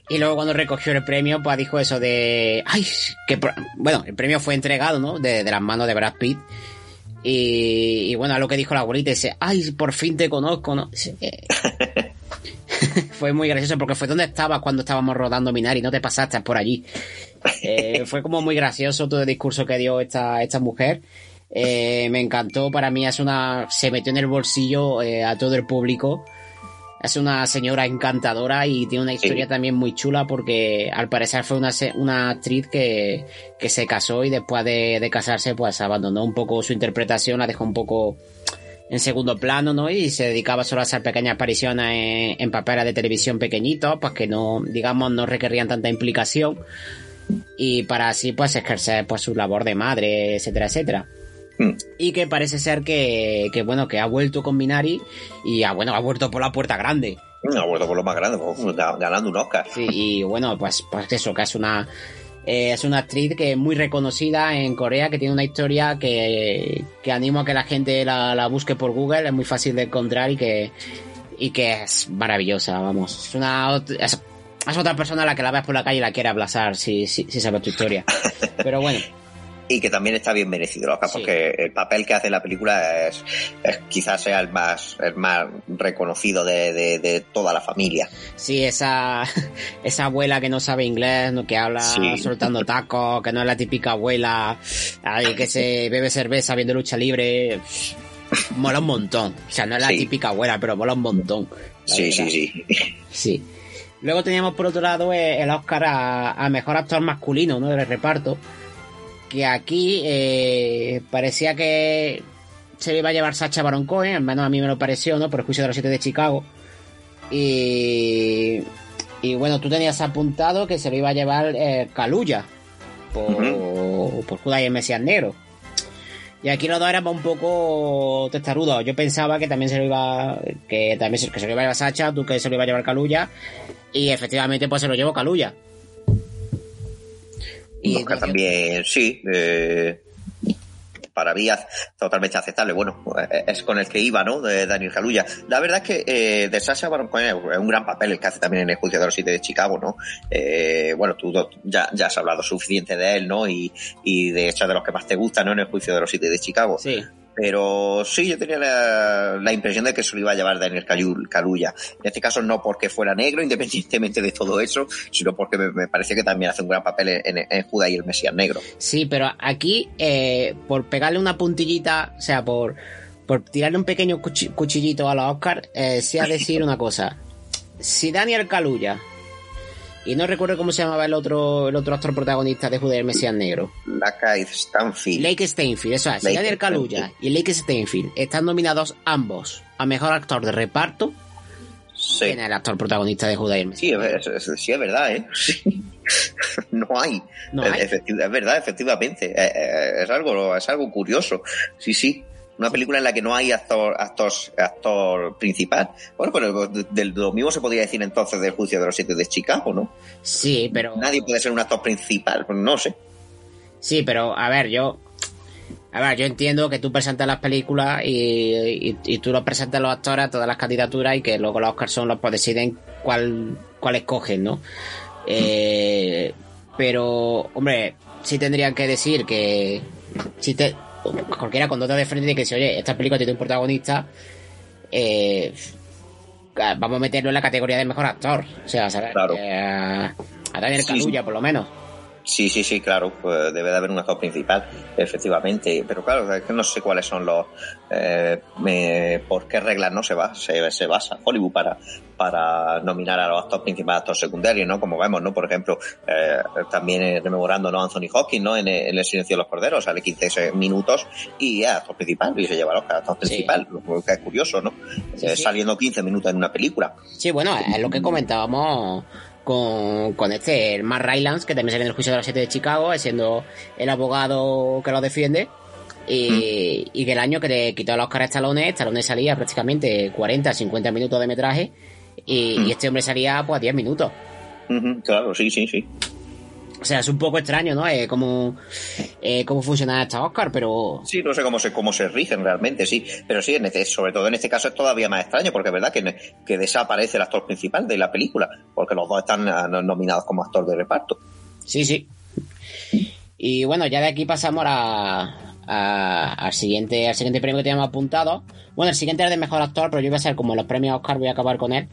Speaker 1: y luego cuando recogió el premio, pues dijo eso de. ¡Ay! Que, bueno, el premio fue entregado, ¿no? De, las manos de Brad Pitt. Y, bueno, a lo que dijo la abuelita, dice, ¡ay! Por fin te conozco, ¿no? [laughs] [laughs] fue muy gracioso porque fue donde estabas cuando estábamos rodando Minari, no te pasaste por allí. Eh, fue como muy gracioso todo el discurso que dio esta, esta mujer. Eh, me encantó, para mí es una, se metió en el bolsillo eh, a todo el público. Es una señora encantadora y tiene una historia también muy chula porque al parecer fue una, una actriz que, que se casó y después de, de casarse pues abandonó un poco su interpretación, la dejó un poco en segundo plano, ¿no? Y se dedicaba solo a hacer pequeñas apariciones en, en papeles de televisión pequeñitos, pues que no, digamos, no requerían tanta implicación y para así pues ejercer pues su labor de madre, etcétera, etcétera. Hmm. Y que parece ser que, que, bueno, que ha vuelto con Minari y ha, bueno, ha vuelto por la puerta grande.
Speaker 2: Ha vuelto por lo más grande, pues, ganando un Oscar.
Speaker 1: Sí, y bueno, pues, pues eso, que es una, eh, es una actriz que es muy reconocida en Corea, que tiene una historia que, que animo a que la gente la, la, busque por Google, es muy fácil de encontrar y que, y que es maravillosa, vamos. Es una, es otra persona a la que la ves por la calle y la quiere abrazar si, si, si sabes tu historia. [laughs] Pero bueno.
Speaker 2: y que también está bien merecido, porque el papel que hace en la película es, quizás sea el más, el más reconocido de, toda la familia.
Speaker 1: Sí, esa, [laughs] esa abuela que no sabe inglés, que habla soltando tacos, que no es la típica abuela que se bebe cerveza viendo lucha libre. Mola un montón. O sea, no es la típica abuela, pero mola un montón.
Speaker 2: Sí, sí, sí.
Speaker 1: Sí. Luego teníamos por otro lado eh, el Oscar a, mejor actor masculino, ¿no? Del reparto. Que aquí eh, parecía que se le iba a llevar Sacha Baron Cohen, al menos a mí me lo pareció, ¿no? Por el juicio de los siete de Chicago. Y, y bueno, tú tenías apuntado que se lo iba a llevar eh, por, por Judas y el Mesías Negro. Y aquí los dos éramos un poco testarudos. Yo pensaba que también se lo iba, que también que se lo iba a llevar Sacha, tú que se lo iba a llevar Kaluya. Y efectivamente, pues se lo llevó Caluya.
Speaker 2: Y también, sí. Eh, para mí totalmente aceptable. Bueno, pues, es con el que iba, ¿no? De Daniel Kaluuya. La verdad es que eh, de Sasha Baron Cohen es un gran papel el que hace también en el juicio de los siete de Chicago, ¿no? Eh, bueno, tú ya, ya has hablado suficiente de él, ¿no? Y, y de hecho de los que más te gustan, ¿no? En el juicio de los siete de Chicago.
Speaker 1: Sí.
Speaker 2: Pero sí, yo tenía la, impresión de que se lo iba a llevar Daniel Kaluuya. En este caso no porque fuera negro, [laughs] independientemente de todo eso, sino porque me, parece que también hace un gran papel en, en, Judá y el Mesías negro.
Speaker 1: Sí, pero aquí, eh, por pegarle una puntillita, o sea, por, por tirarle un pequeño cuchillito a los Oscar, eh, sí a decir una cosa. Si Daniel Kaluuya y no recuerdo cómo se llamaba el otro, el otro actor protagonista de Jude el Mesías Negro.
Speaker 2: Lake Stanfield.
Speaker 1: Lake Steinfield, eso es. Daniel Kaluuya y Lake Steinfield están nominados ambos a mejor actor de reparto. Sí. En el actor protagonista de Jude el
Speaker 2: Mesías. Sí, es, sí, es verdad, ¿eh? [laughs] no hay. ¿No hay? es verdad, efectivamente. Eh, eh, es, algo, es algo curioso. Sí, sí una película en la que no hay actor, actor, actor principal. Bueno, pero de, lo mismo se podría decir entonces del juicio de los siete de Chicago, ¿no?
Speaker 1: Sí, pero.
Speaker 2: Nadie puede ser un actor principal, pues no sé.
Speaker 1: Sí, pero a ver, yo. A ver, yo entiendo que tú presentas las películas y, y, tú los presentas a los actores a todas las candidaturas y que luego los Oscars son los que deciden cuál, cuál escogen, ¿no? Eh, pero, hombre, sí tendrían que decir que si te, cualquiera con dos de frente de que si, oye, esta película tiene un protagonista, eh, vamos a meterlo en la categoría de mejor actor. O sea, a, Daniel Kaluuya, por lo menos.
Speaker 2: Sí, sí, sí, claro, pues debe de haber un actor principal, efectivamente. Pero claro, es que no sé cuáles son los. Eh, ¿Por qué reglas no se, va, se, se basa Hollywood para, para nominar a los actores principales, actores secundarios, ¿no? Como vemos, ¿no? Por ejemplo, eh, también rememorando, ¿no? Anthony Hopkins, ¿no? En, El Silencio de los Corderos, sale 15 minutos y es actor principal y se lleva los actor principal, lo que es curioso, ¿no? Eh, saliendo 15 minutos en una película.
Speaker 1: Sí, bueno, es lo que comentábamos con, con este, el Mark Rylance, que también sale en el juicio de las 7 de Chicago, siendo el abogado que lo defiende. Y, y que el año que le quitó los Oscar a Stallone, Stallone salía prácticamente 40, 50 minutos de metraje y, este hombre salía pues a 10 minutos.
Speaker 2: claro, sí, sí, sí.
Speaker 1: O sea, es un poco extraño, ¿no? Eh, cómo, eh, cómo funciona esta Oscar, pero...
Speaker 2: Sí, no sé cómo se, cómo se rigen realmente, sí. Pero sí, en este, sobre todo en este caso es todavía más extraño, porque es verdad que, que desaparece el actor principal de la película, porque los dos están ah, nominados como actor de reparto.
Speaker 1: Sí, sí. Y bueno, ya de aquí pasamos a, al siguiente al siguiente premio que teníamos apuntado. Bueno, el siguiente es de mejor actor, pero yo voy a ser como los premios Oscar, voy a acabar con él.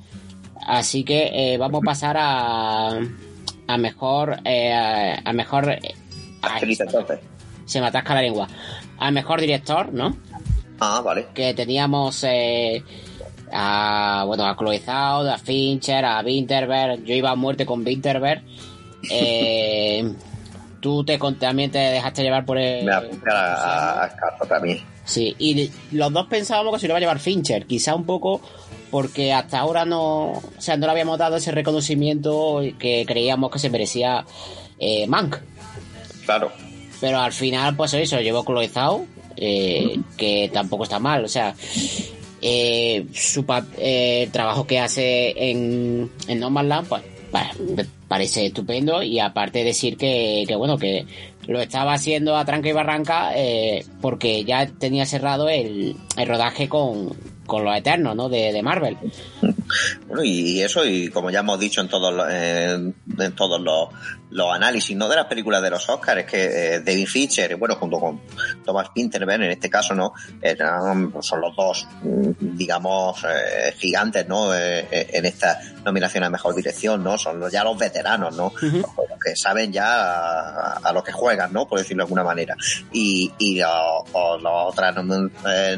Speaker 1: Así que eh, vamos a pasar a a mejor. Eh, a, mejor. Eh, se me atasca la lengua. A mejor director, ¿no?
Speaker 2: Ah, vale.
Speaker 1: Que teníamos. Eh, a, bueno, a Chloe Zhao, a Fincher, a Winterberg. Yo iba a muerte con Winterberg. [laughs] Eh, tú te, también te dejaste llevar por el.
Speaker 2: Me apunté a, a, también.
Speaker 1: Sí, y los dos pensábamos que se lo iba a llevar Fincher. Quizá un poco porque hasta ahora no, o sea, no le habíamos dado ese reconocimiento que creíamos que se merecía eh, Mank.
Speaker 2: Claro.
Speaker 1: Pero al final, pues eso, llevó Chloe eh, que tampoco está mal, o sea, eh, su eh, trabajo que hace en, en No Man's Land, pues, parece estupendo y aparte decir que, que bueno, que lo estaba haciendo a tranca y barranca eh, porque ya tenía cerrado el, el rodaje con, con los Eternos, ¿no? De, de Marvel.
Speaker 2: Bueno, y eso, y como ya hemos dicho en todos los, en, todos los, los, análisis, ¿no? De las películas de los Oscars, es que eh, David Fincher, bueno, junto con Thomas Pinterberg, en este caso, ¿no? Eran, pues, son los dos, mm, digamos, eh, gigantes, ¿no? Eh, en esta nominación a Mejor Dirección, ¿no? Son ya los veteranos, ¿no? los que saben ya a, lo que juegan, ¿no? Por decirlo de alguna manera. Y, y las otras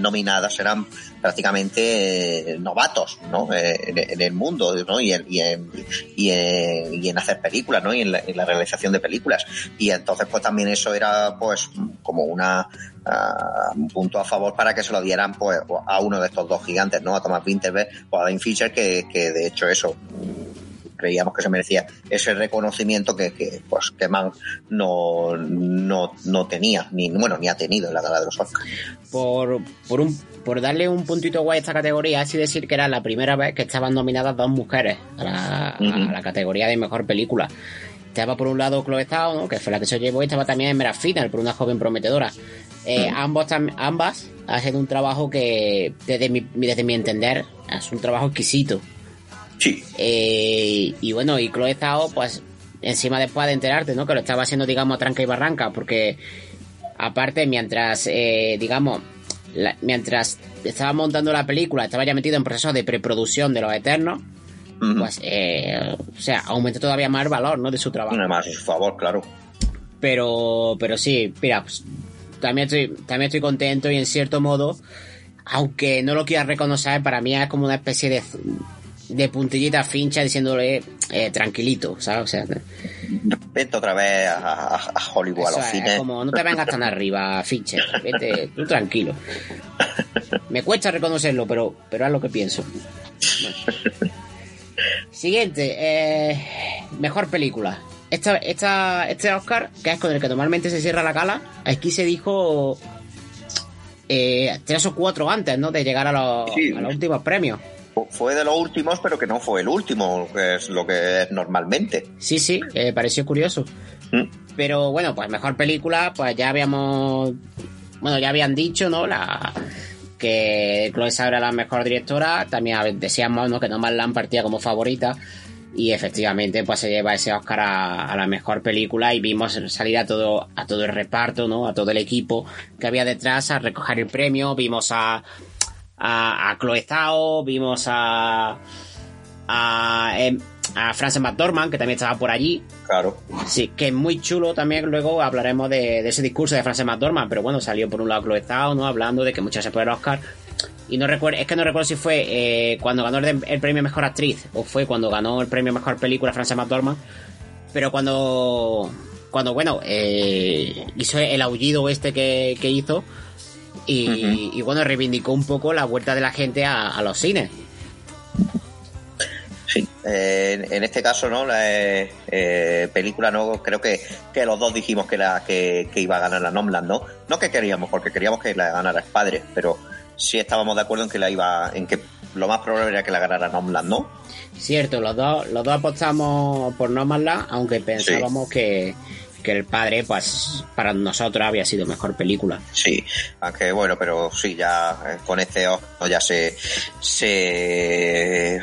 Speaker 2: nominadas eran prácticamente eh, novatos ¿no? Eh, en, el mundo ¿no? y, en, y, en, y, en, hacer películas ¿no? y en la, realización de películas y entonces pues también eso era pues como una uh, un punto a favor para que se lo dieran pues a uno de estos dos gigantes ¿no? a Thomas Winterberg o a Dean Fisher que, que de hecho eso creíamos que se merecía ese reconocimiento que, que pues que Man no, no, no tenía, ni bueno, ni ha tenido en la gala de los Oscars.
Speaker 1: Por, por un por darle un puntito guay a esta categoría, así decir que era la primera vez que estaban nominadas dos mujeres a la, categoría de mejor película. estaba por un lado Chloe Zhao, ¿no? que fue la que se llevó, y estaba también Emerald Fidel, por una joven prometedora. Eh, ambos ambas hacen un trabajo que, desde mi, desde mi entender, es un trabajo exquisito.
Speaker 2: Sí.
Speaker 1: Eh, y bueno, y Chloe Zhao, pues, encima después de enterarte, ¿no? Que lo estaba haciendo, digamos, tranca y barranca, porque aparte, mientras, eh, digamos, mientras estaba montando la película, estaba ya metido en proceso de preproducción de Los Eternos, pues, eh, o sea, aumentó todavía más el valor, ¿no? De su trabajo.
Speaker 2: Más a su favor, claro.
Speaker 1: Pero, pero sí, mira, pues, también estoy, también estoy contento y en cierto modo, aunque no lo quiera reconocer, para mí es como una especie de, de puntillita fincha diciéndole eh, tranquilito, ¿sabes? O sea,
Speaker 2: vete otra vez a, Hollywood, a los cines.
Speaker 1: Es como, no te vengas tan arriba, Fincher, vete tú tranquilo. Me cuesta reconocerlo, pero, pero es lo que pienso. Siguiente, eh, mejor película. Esta, esta, este Oscar, que es con el que normalmente se cierra la gala, aquí se dijo eh, tres o cuatro antes, ¿no? De llegar a los, últimos premios.
Speaker 2: Fue de los últimos, pero que no fue el último, que es lo que es normalmente.
Speaker 1: Sí, sí, eh, pareció curioso. Mm. Pero bueno, pues mejor película, pues ya habíamos. Bueno, ya habían dicho, ¿no? La, que Chloe Zhao era la mejor directora, también decíamos ¿no? que Nomadland partía como favorita y efectivamente pues se lleva ese Oscar a, la mejor película y vimos salir a todo a todo el reparto no a todo el equipo que había detrás a recoger el premio vimos a a, a Chloe Zhao vimos a a, em, a Frances McDormand, que también estaba por allí.
Speaker 2: Claro.
Speaker 1: Sí, que es muy chulo también. Luego hablaremos de, ese discurso de Frances McDormand, pero bueno, salió por un lado Chloe Zhao, ¿no? Hablando de que muchas se puede Oscar. Y no recuerdo, es que no recuerdo si fue eh, cuando ganó el, premio Mejor Actriz o fue cuando ganó el premio Mejor Película Frances McDormand. Pero cuando, cuando bueno, eh, hizo el aullido este que, hizo y, bueno, reivindicó un poco la vuelta de la gente a los cines.
Speaker 2: Sí, eh, en este caso, ¿no? La eh, eh, película, no creo que, que los dos dijimos que, la, que, iba a ganar la Nomland, ¿no? No que queríamos, porque queríamos que la ganara el padre, pero sí estábamos de acuerdo en que la iba, en que lo más probable era que la ganara Nomland, ¿no?
Speaker 1: Cierto, los dos, los dos apostamos por Nomland, aunque pensábamos que, que el padre, pues para nosotros había sido mejor película.
Speaker 2: Sí, aunque bueno, pero sí, ya eh, con este ya se, se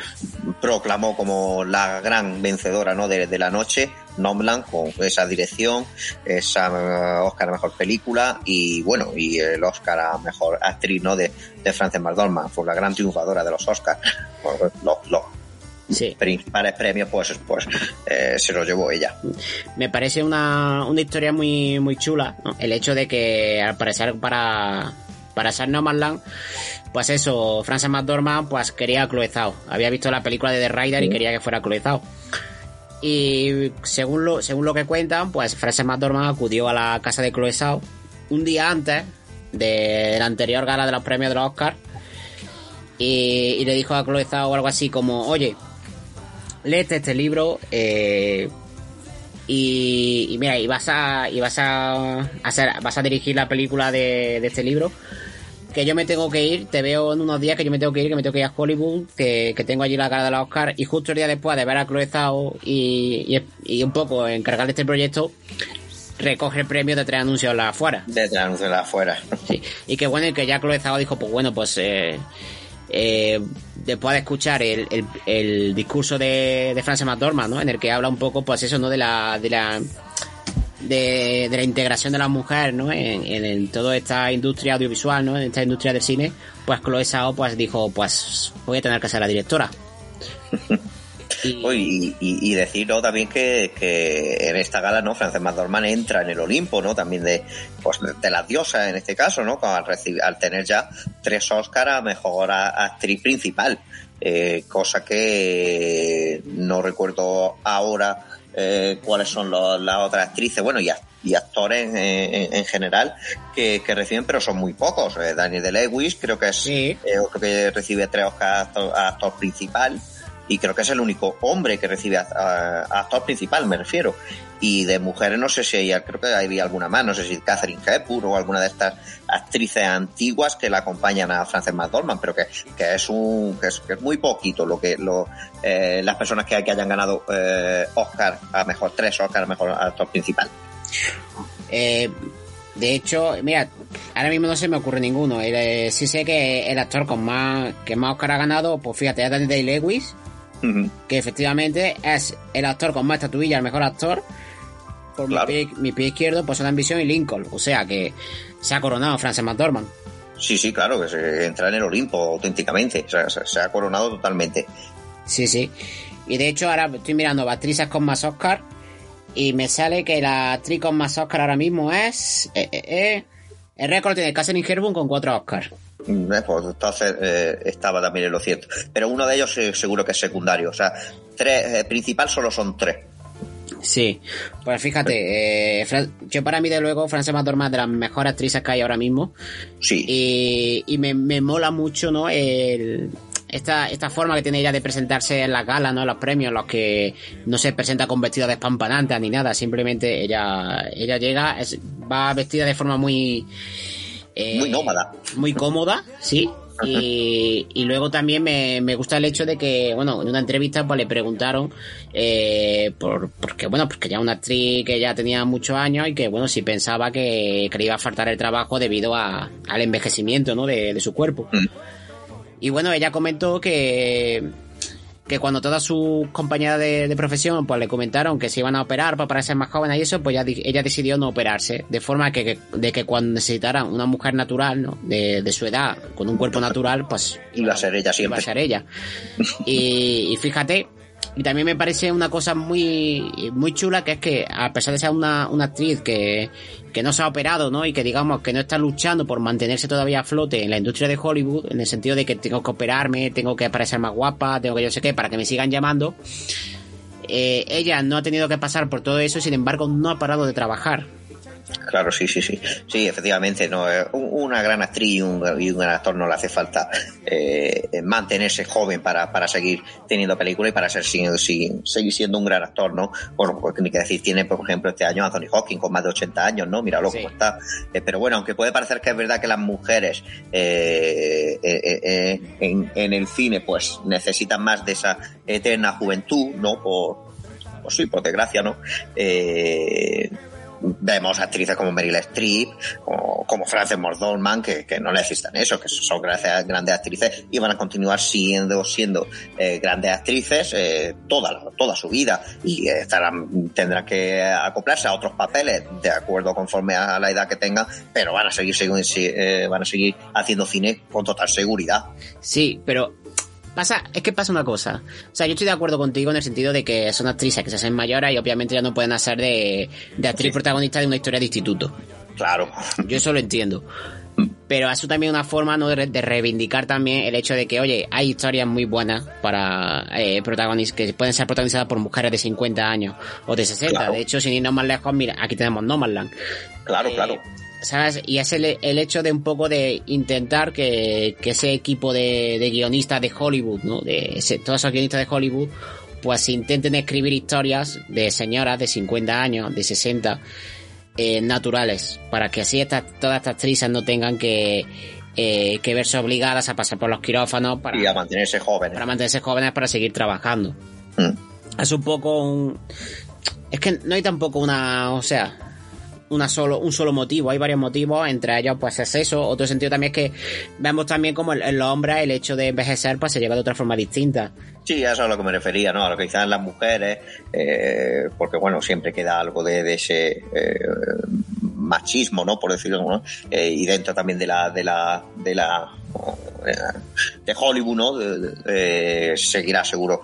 Speaker 2: proclamó como la gran vencedora ¿no? de, la noche, Nomland, con esa dirección, esa Oscar a mejor película y bueno, y el Oscar a mejor actriz ¿no? de, de Frances McDormand, fue la gran triunfadora de los Oscars. Los, los, sí. principales premios, pues, pues eh, se los llevó ella.
Speaker 1: Me parece una, una historia muy, muy chula, El hecho de que al parecer para, para ser No Man's pues eso, Frances McDormand pues quería a Chloe Había visto la película de The Rider y quería que fuera Chloe Y según lo, según lo que cuentan, pues Frances McDormand acudió a la casa de Chloe un día antes de la anterior gala de los premios de los Oscars y, le dijo a Chloe o algo así como, oye, léete este libro eh, y, mira, y vas a y vas a hacer, vas a dirigir la película de, este libro. Que yo me tengo que ir, te veo en unos días que yo me tengo que ir, que me tengo que ir a Hollywood, que, tengo allí la cara de la Oscar, y justo el día después de ver a Chloe y, y, un poco encargarle este proyecto, recoge el premio de tres anuncios la afuera.
Speaker 2: De tres anuncios la afuera.
Speaker 1: Sí. Y que bueno, y que ya Chloe dijo, pues bueno, pues eh, eh, después de escuchar el, el, discurso de, de Frances McDormand, ¿no? En el que habla un poco, pues eso, ¿no? De la, de la, de, la integración de la mujer, ¿no? En, en, toda esta industria audiovisual, ¿no? En esta industria del cine, pues Chloe Sao, pues dijo, pues voy a tener que ser la directora. [laughs]
Speaker 2: Y, y, decir también que, en esta gala, ¿no? Frances McDormand entra en el Olimpo, ¿no? También de, pues, de las diosas en este caso, ¿no? Al, recibir, al tener ya tres Oscars a mejor actriz principal. Eh, cosa que no recuerdo ahora eh, cuáles son las otras actrices, bueno, y, y actores en, general que, reciben, pero son muy pocos. Eh, Daniel de Lewis creo que es otro que recibe tres Oscars a actor, principal. Y creo que es el único hombre que recibe a, actor principal, me refiero. Y de mujeres no sé si hay, creo que había alguna más, no sé si Catherine Hepburn o alguna de estas actrices antiguas que la acompañan a Frances McDormand, pero que, que es un que es, muy poquito lo que lo, eh, las personas que, que hayan ganado eh, Oscar a mejor tres Oscar a mejor actor principal.
Speaker 1: Eh, de hecho, mira, ahora mismo no se me ocurre ninguno. Eh, sí sé que el actor con más que más Oscar ha ganado, pues fíjate, es Daniel Que efectivamente es el actor con más estatuilla, el mejor actor. Por mi, pie, izquierdo, pues son Ambición y Lincoln. O sea que se ha coronado Frances McDormand.
Speaker 2: Sí, sí, claro, que se entra en el Olimpo auténticamente. O sea, se, ha coronado totalmente.
Speaker 1: Sí, sí. Y de hecho, ahora estoy mirando actrices con más Oscar. Y me sale que la actriz con más Oscar ahora mismo es. Eh, eh, eh el récord tiene Catherine Hepburn con cuatro Oscars.
Speaker 2: Mm, eh, pues entonces eh, estaba también en lo cierto. Pero uno de ellos seguro que es secundario. O sea, tres, principal solo son tres.
Speaker 1: Sí, pues fíjate, yo para mí de luego Frances McDormand de las mejores actrices que hay ahora mismo.
Speaker 2: Sí.
Speaker 1: Y, y me, me, mola mucho, ¿no? El, esta, esta forma que tiene ella de presentarse en las galas, ¿no? En los premios, los que no se presenta con vestido de espampanante ni nada, simplemente ella, ella llega, va vestida de forma muy...
Speaker 2: Eh, muy nómada.
Speaker 1: Muy cómoda, sí. Y, y, luego también me, me, gusta el hecho de que, bueno, en una entrevista pues le preguntaron eh, por, porque, bueno, porque ya una actriz que ya tenía muchos años y que, bueno, si pensaba que, que le iba a faltar el trabajo debido a, al envejecimiento, ¿no? De, de su cuerpo. Mm. Y bueno, ella comentó que, que cuando todas sus compañeras de, profesión pues le comentaron que se iban a operar para parecer más jóvenes y eso, pues ella, decidió no operarse. De forma que, de que cuando necesitaran una mujer natural, ¿no? De, de su edad, con un cuerpo natural, pues...
Speaker 2: Iba a ser ella siempre.
Speaker 1: Iba a ser ella. [laughs] y, y fíjate, y también me parece una cosa muy, muy chula que es que a pesar de ser una, una actriz que, que no se ha operado, ¿no? Y que digamos que no está luchando por mantenerse todavía a flote en la industria de Hollywood, en el sentido de que tengo que operarme, tengo que parecer más guapa, tengo que yo sé qué, para que me sigan llamando. Eh, ella no ha tenido que pasar por todo eso, sin embargo, no ha parado de trabajar.
Speaker 2: Claro, sí, sí, sí. Sí, efectivamente, no, una gran actriz y un, gran actor no le hace falta eh, mantenerse joven para, para seguir teniendo películas y para ser, seguir siendo un gran actor, ¿no? Bueno, pues ni que decir, tiene, por ejemplo, este año Anthony Hawking con más de 80 años, ¿no? Míralo cómo está. Eh, pero bueno, aunque puede parecer que es verdad que las mujeres eh, en, en, el cine, pues necesitan más de esa eterna juventud, ¿no? Por, pues sí, por desgracia, ¿no? Eh, vemos actrices como Meryl Streep o como Frances McDormand que, que no necesitan eso, que son grandes, grandes actrices y van a continuar siendo siendo eh, grandes actrices eh, toda, toda su vida y estarán, tendrán que acoplarse a otros papeles de acuerdo conforme a la edad que tengan, pero van a seguir, eh, van a seguir haciendo cine con total seguridad.
Speaker 1: Sí, pero Pasa, es que pasa una cosa. O sea, yo estoy de acuerdo contigo en el sentido de que son actrices que se hacen mayores y obviamente ya no pueden hacer de, de actriz protagonista de una historia de instituto.
Speaker 2: Claro.
Speaker 1: Yo eso lo entiendo. Pero eso también una forma ¿no? de, reivindicar también el hecho de que, oye, hay historias muy buenas para eh, protagonistas que pueden ser protagonizadas por mujeres de 50 años o de 60. De hecho, sin irnos más lejos, mira, aquí tenemos Nomadland.
Speaker 2: Claro, claro. Eh,
Speaker 1: ¿sabes? Y es el, hecho de un poco de intentar que, ese equipo de, guionistas de Hollywood, ¿no? De todos esos guionistas de Hollywood, pues intenten escribir historias de señoras de 50 años, de 60, eh, naturales, para que así estas, todas estas actrices no tengan que, eh, que verse obligadas a pasar por los quirófanos para,
Speaker 2: y a mantenerse jóvenes.
Speaker 1: Para mantenerse jóvenes para seguir trabajando. Mm. Es un poco un... Es que no hay tampoco una... O sea, una solo, un solo motivo, hay varios motivos, entre ellos pues es eso, otro sentido también es que vemos también como en los hombres el hecho de envejecer pues se lleva de otra forma distinta.
Speaker 2: Sí, eso es a lo que me refería, ¿no? A lo que dicen las mujeres, eh, porque bueno, siempre queda algo de, ese eh, machismo, ¿no? Por decirlo, ¿no? Eh, y dentro también de la, de la, de la de Hollywood, ¿no? seguirá seguro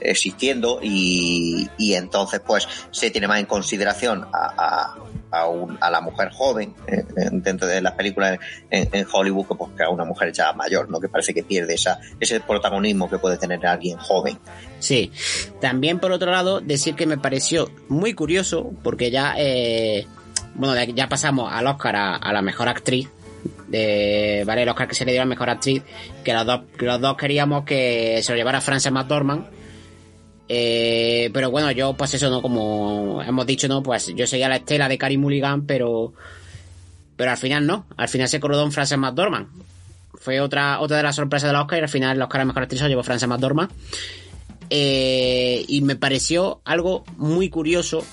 Speaker 2: existiendo y, y, entonces pues se tiene más en consideración a, a, la mujer joven eh, dentro de las películas en, Hollywood que, pues, a una mujer ya mayor, ¿no? Que parece que pierde esa, ese protagonismo que puede tener alguien joven.
Speaker 1: Sí. También por otro lado, decir que me pareció muy curioso porque ya, eh, bueno, ya pasamos al Oscar a, la mejor actriz de, ¿vale? El Oscar que se le dio a la mejor actriz, que los dos, que los dos queríamos que se lo llevara Frances McDormand. Eh, pero bueno, yo pues eso, ¿no? Como hemos dicho, ¿no? Pues yo seguía la estela de Carrie Mulligan, pero pero al final no, al final se coronó en Frances McDormand. Fue otra, otra de las sorpresas del Oscar y al final el Oscar a mejor actriz llevó Frances McDormand. Eh, y me pareció algo muy curioso,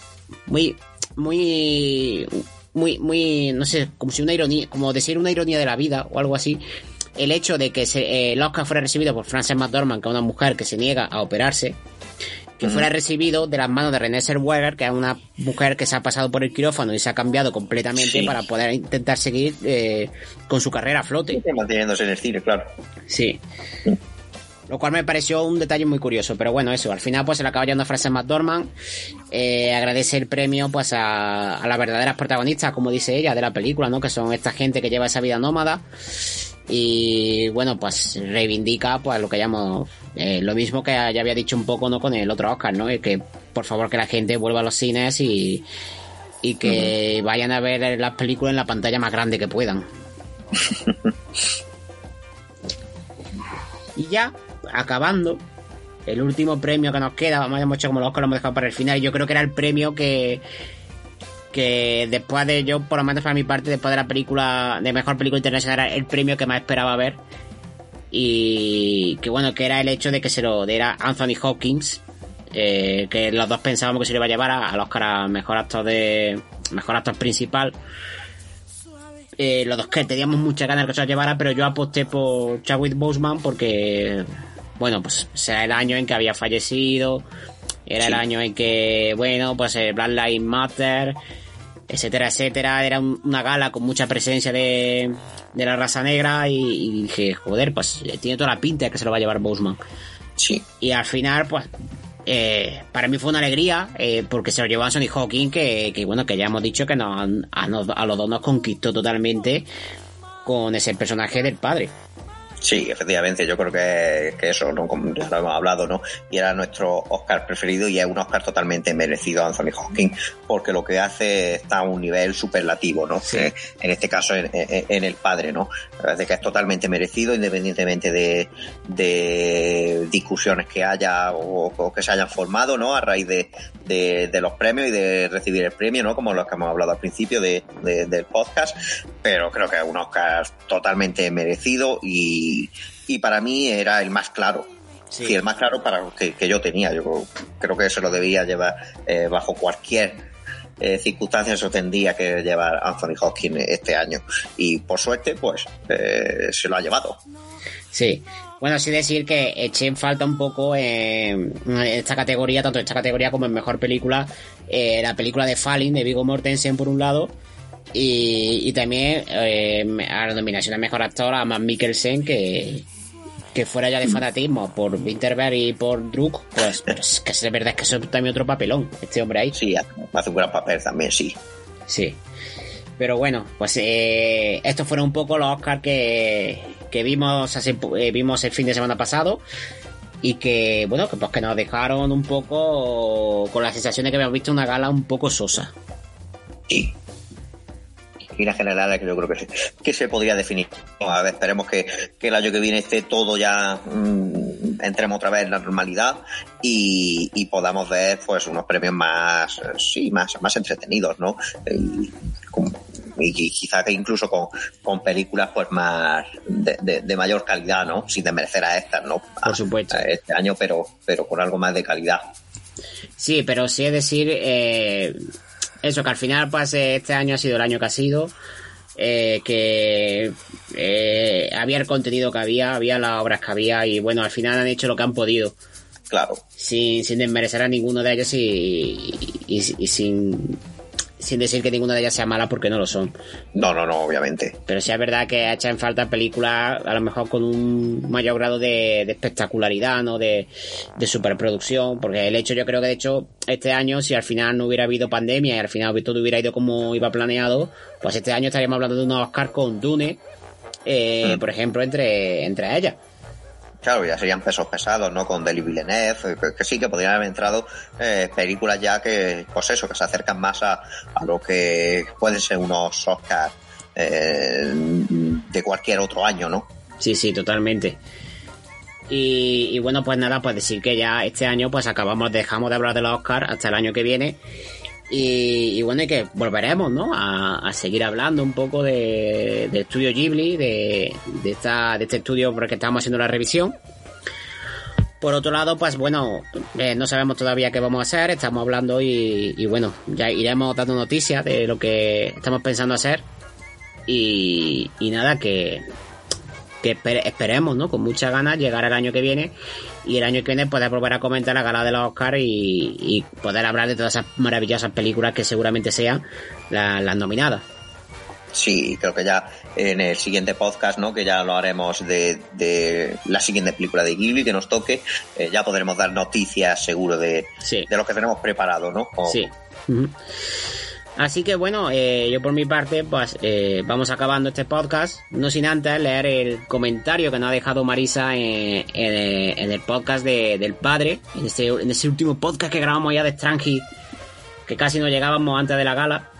Speaker 1: muy, muy, muy, muy, no sé, como si una ironía, como decir una ironía de la vida o algo así. El hecho de que se, eh, el Oscar fuera recibido por Frances McDormand, que es una mujer que se niega a operarse, que fuera recibido de las manos de René Zellweger, que es una mujer que se ha pasado por el quirófano y se ha cambiado completamente
Speaker 2: Sí.
Speaker 1: para poder intentar seguir eh, con su carrera a flote.
Speaker 2: Manteniéndose en el cine, claro.
Speaker 1: Sí. Lo cual me pareció un detalle muy curioso, pero bueno, eso, al final pues se le acaba yendo Frances McDormand, eh, agradece el premio pues a, a las verdaderas protagonistas, como dice ella, de la película, ¿no? Que son esta gente que lleva esa vida nómada y bueno, pues reivindica pues lo que llamo eh, lo mismo que ya había dicho un poco, ¿no? Con el otro Oscar, ¿no? Que por favor que la gente vuelva a los cines y, y que vayan a ver las películas en la pantalla más grande que puedan. [laughs] Y ya, acabando, el último premio que nos queda, vamos hecho como los Oscar, lo hemos dejado para el final, yo creo que era el premio que que después de yo, por lo menos para mi parte, después de la película, de mejor película internacional, era el premio que más esperaba ver. Y que bueno, que era el hecho de que se lo diera Anthony Hopkins, eh, que los dos pensábamos que se lo iba a llevar a- al Oscar a mejor actor de. mejor actor principal. Eh, los dos que teníamos muchas ganas de que se lo llevara, pero yo aposté por Chadwick Boseman porque, bueno, pues será el año en que había fallecido, era el año en que, bueno, pues eh, Black Lives Matter, etcétera, etcétera. Era un- una gala con mucha presencia de, de la raza negra y, y dije, joder, pues eh, tiene toda la pinta de que se lo va a llevar Boseman.
Speaker 2: Sí.
Speaker 1: Y al final, pues, eh, para mí fue una alegría, eh, porque se lo llevó Anthony Hawking, que, que bueno, que ya hemos dicho que nos, a, nos- a los dos nos conquistó totalmente con ese personaje del padre.
Speaker 2: Sí, efectivamente, yo creo que, que eso, ¿no? Como ya lo hemos hablado, ¿no? Y era nuestro Oscar preferido y es un Oscar totalmente merecido a Anthony Hopkins, porque lo que hace está a un nivel superlativo, ¿no?
Speaker 1: Sí.
Speaker 2: Eh, en este caso, en, en- en el padre, ¿no? La verdad es que es totalmente merecido, independientemente de, de discusiones que haya o, o que se hayan formado, ¿no? A raíz de, de, de los premios y de recibir el premio, ¿no? Como los que hemos hablado al principio de, de- del podcast, pero creo que es un Oscar totalmente merecido y, y para mí era el más claro.
Speaker 1: Sí.
Speaker 2: Sí, el más claro para que, que yo tenía. Yo creo que se lo debía llevar eh, bajo cualquier eh, circunstancia, se lo tendría que llevar Anthony Hopkins este año. Y por suerte, pues eh, se lo ha llevado.
Speaker 1: Sí. Bueno, sí decir que eché en falta un poco eh, en esta categoría, tanto en esta categoría como en mejor película, eh, la película de Falling de Viggo Mortensen por un lado y, y también eh, a la nominación a mejor actor a Matt Mikkelsen que que fuera ya de fanatismo por Winterberg y por Druk, pues, pues que es verdad es que eso es también otro papelón, este hombre ahí.
Speaker 2: Sí, hace hace un gran papel también, sí.
Speaker 1: Sí. Pero bueno, pues eh, estos fueron un poco los Oscars que, que vimos hace, eh, vimos el fin de semana pasado y que bueno que pues que nos dejaron un poco con la sensación de que habíamos visto una gala un poco sosa.
Speaker 2: Sí. Líneas generales, que yo creo que se, que se podría definir. A ver, esperemos que, que el año que viene esté todo ya, mm, entremos otra vez en la normalidad y, y podamos ver pues unos premios más, sí, más, más entretenidos, ¿no? Y, y qui- quizá que incluso con, con películas pues más de, de- de mayor calidad, ¿no? Sin desmerecer a estas, ¿no? A-
Speaker 1: Por supuesto.
Speaker 2: a este año, pero, pero con algo más de calidad.
Speaker 1: Sí, pero sí es decir eh, eso que al final pues este año ha sido el año que ha sido. eh, que eh, había el contenido que había, había las obras que había y bueno, al final han hecho lo que han podido.
Speaker 2: Claro.
Speaker 1: sin, sin desmerecer a ninguno de ellos y, y, y sin, sin decir que ninguna de ellas sea mala porque no lo son.
Speaker 2: No, no, no, obviamente.
Speaker 1: Pero sí es verdad que echa en falta películas a lo mejor con un mayor grado de, de espectacularidad, ¿no? De, de superproducción, porque el hecho yo creo que de hecho este año si al final no hubiera habido pandemia y al final todo hubiera ido como iba planeado, pues este año estaríamos hablando de unos Oscar con Dune, eh,
Speaker 2: Mm.
Speaker 1: por ejemplo, entre, entre ellas.
Speaker 2: Claro, ya serían pesos pesados, ¿no? Con Denis Villeneuve, eh, que, sí, que podrían haber entrado eh, películas ya que, pues eso, que se acercan más a, a lo que pueden ser unos Oscars eh, de cualquier otro año, ¿no?
Speaker 1: Sí, sí, totalmente. Y, bueno, pues nada, pues decir que ya este año pues acabamos, dejamos de hablar de los Oscars hasta el año que viene. Y, bueno, y que volveremos, ¿no? A, seguir hablando un poco de, estudio Ghibli, de, de, esta, de este estudio porque estamos haciendo la revisión. Por otro lado, pues bueno, eh, no sabemos todavía qué vamos a hacer, estamos hablando y, y, bueno, ya iremos dando noticias de lo que estamos pensando hacer. Y nada, que, que esperemos, ¿no? Con muchas ganas llegar el año que viene y el año que viene poder volver a comentar la gala de los Oscars y, poder hablar de todas esas maravillosas películas que seguramente sean las nominadas.
Speaker 2: Sí, creo que ya en el siguiente podcast, ¿no? Que ya lo haremos de, la siguiente película de Ghibli que nos toque, eh, ya podremos dar noticias seguro de, de lo que tenemos preparado, ¿no?
Speaker 1: Sí. Así que bueno, eh, yo por mi parte, pues eh, vamos acabando este podcast, no sin antes leer el comentario que nos ha dejado Marisa en, el podcast del padre, en ese, en ese último podcast que grabamos ya de Strange, que casi no llegábamos antes de la gala.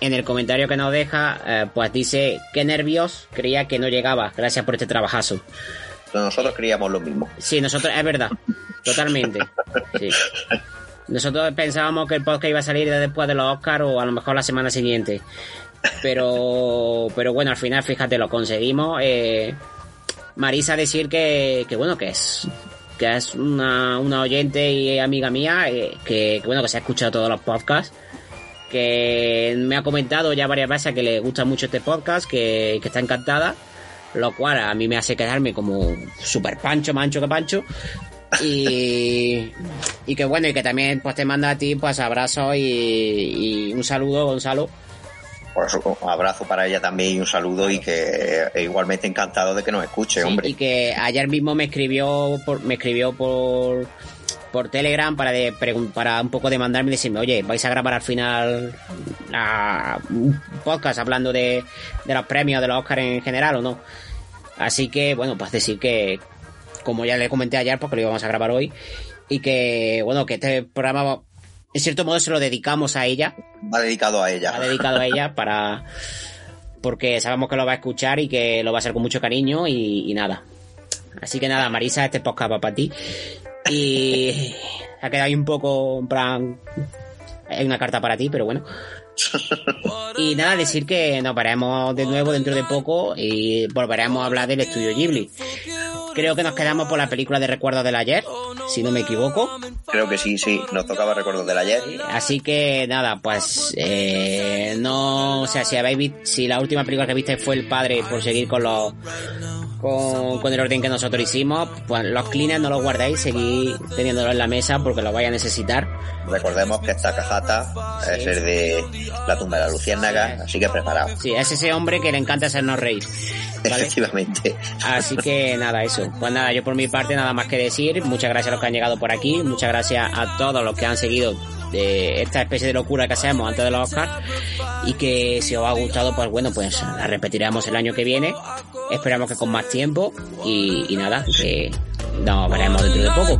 Speaker 1: En el comentario que nos deja, eh, pues dice, qué nervios, creía que no llegaba, gracias por este trabajazo.
Speaker 2: Nosotros creíamos lo mismo.
Speaker 1: Sí, nosotros, es verdad, totalmente. Sí. [laughs] Nosotros pensábamos que el podcast iba a salir después de los Oscars o a lo mejor la semana siguiente. Pero, [laughs] pero bueno, al final, fíjate, lo conseguimos. Eh, Marisa decir que, que bueno, que es que es una, una oyente y amiga mía, eh, que, bueno, que se ha escuchado todos los podcasts, que me ha comentado ya varias veces que le gusta mucho este podcast, que, que está encantada, lo cual a mí me hace quedarme como super pancho, mancho que pancho, y, y que bueno, y que también pues te manda a ti pues abrazo y, un saludo, Gonzalo.
Speaker 2: Pues un abrazo para ella también y un saludo y que igualmente encantado de que nos escuche, hombre.
Speaker 1: Y que ayer mismo me escribió por, me escribió por por Telegram para de, para un poco demandarme y decirme, oye, vais a grabar al final un podcast hablando de, de los premios de los Oscars en general o no. Así que, bueno, pues decir que, como ya le comenté ayer, porque lo íbamos a grabar hoy, y que, bueno, que este programa, en cierto modo, se lo dedicamos a ella.
Speaker 2: Va dedicado a ella.
Speaker 1: Va dedicado a ella para, porque sabemos que lo va a escuchar y que lo va a hacer con mucho cariño y, nada. Así que nada, Marisa, este podcast va para ti. Y [laughs] ha quedado ahí un poco, en plan, hay una carta para ti, pero bueno. [laughs] y nada, decir que nos veremos de nuevo dentro de poco y volveremos a hablar del estudio Ghibli. Creo que nos quedamos por la película de Recuerdos del Ayer, si no me equivoco.
Speaker 2: Creo que sí, sí, nos tocaba Recuerdos del Ayer.
Speaker 1: Así que nada, pues eh, no, o sea, si habéis si la última película que viste fue El Padre, por seguir con los con, el orden que nosotros hicimos, pues los cleaners no los guardéis, seguid teniéndolo en la mesa porque lo vais a necesitar.
Speaker 2: Recordemos que esta cajata es el de la tumba de la luciérnaga, así que preparado.
Speaker 1: Sí, es ese hombre que le encanta hacernos reír.
Speaker 2: Efectivamente.
Speaker 1: Así que nada, eso. Pues nada, yo por mi parte nada más que decir. Muchas gracias a los que han llegado por aquí. Muchas gracias a todos los que han seguido de esta especie de locura que hacemos antes de los Oscars y que si os ha gustado pues bueno pues la repetiremos el año que viene. Esperamos que con más tiempo y, nada que nos veremos dentro de poco.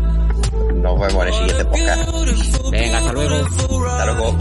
Speaker 2: Nos vemos en el siguiente podcast.
Speaker 1: Venga hasta luego. Hasta luego.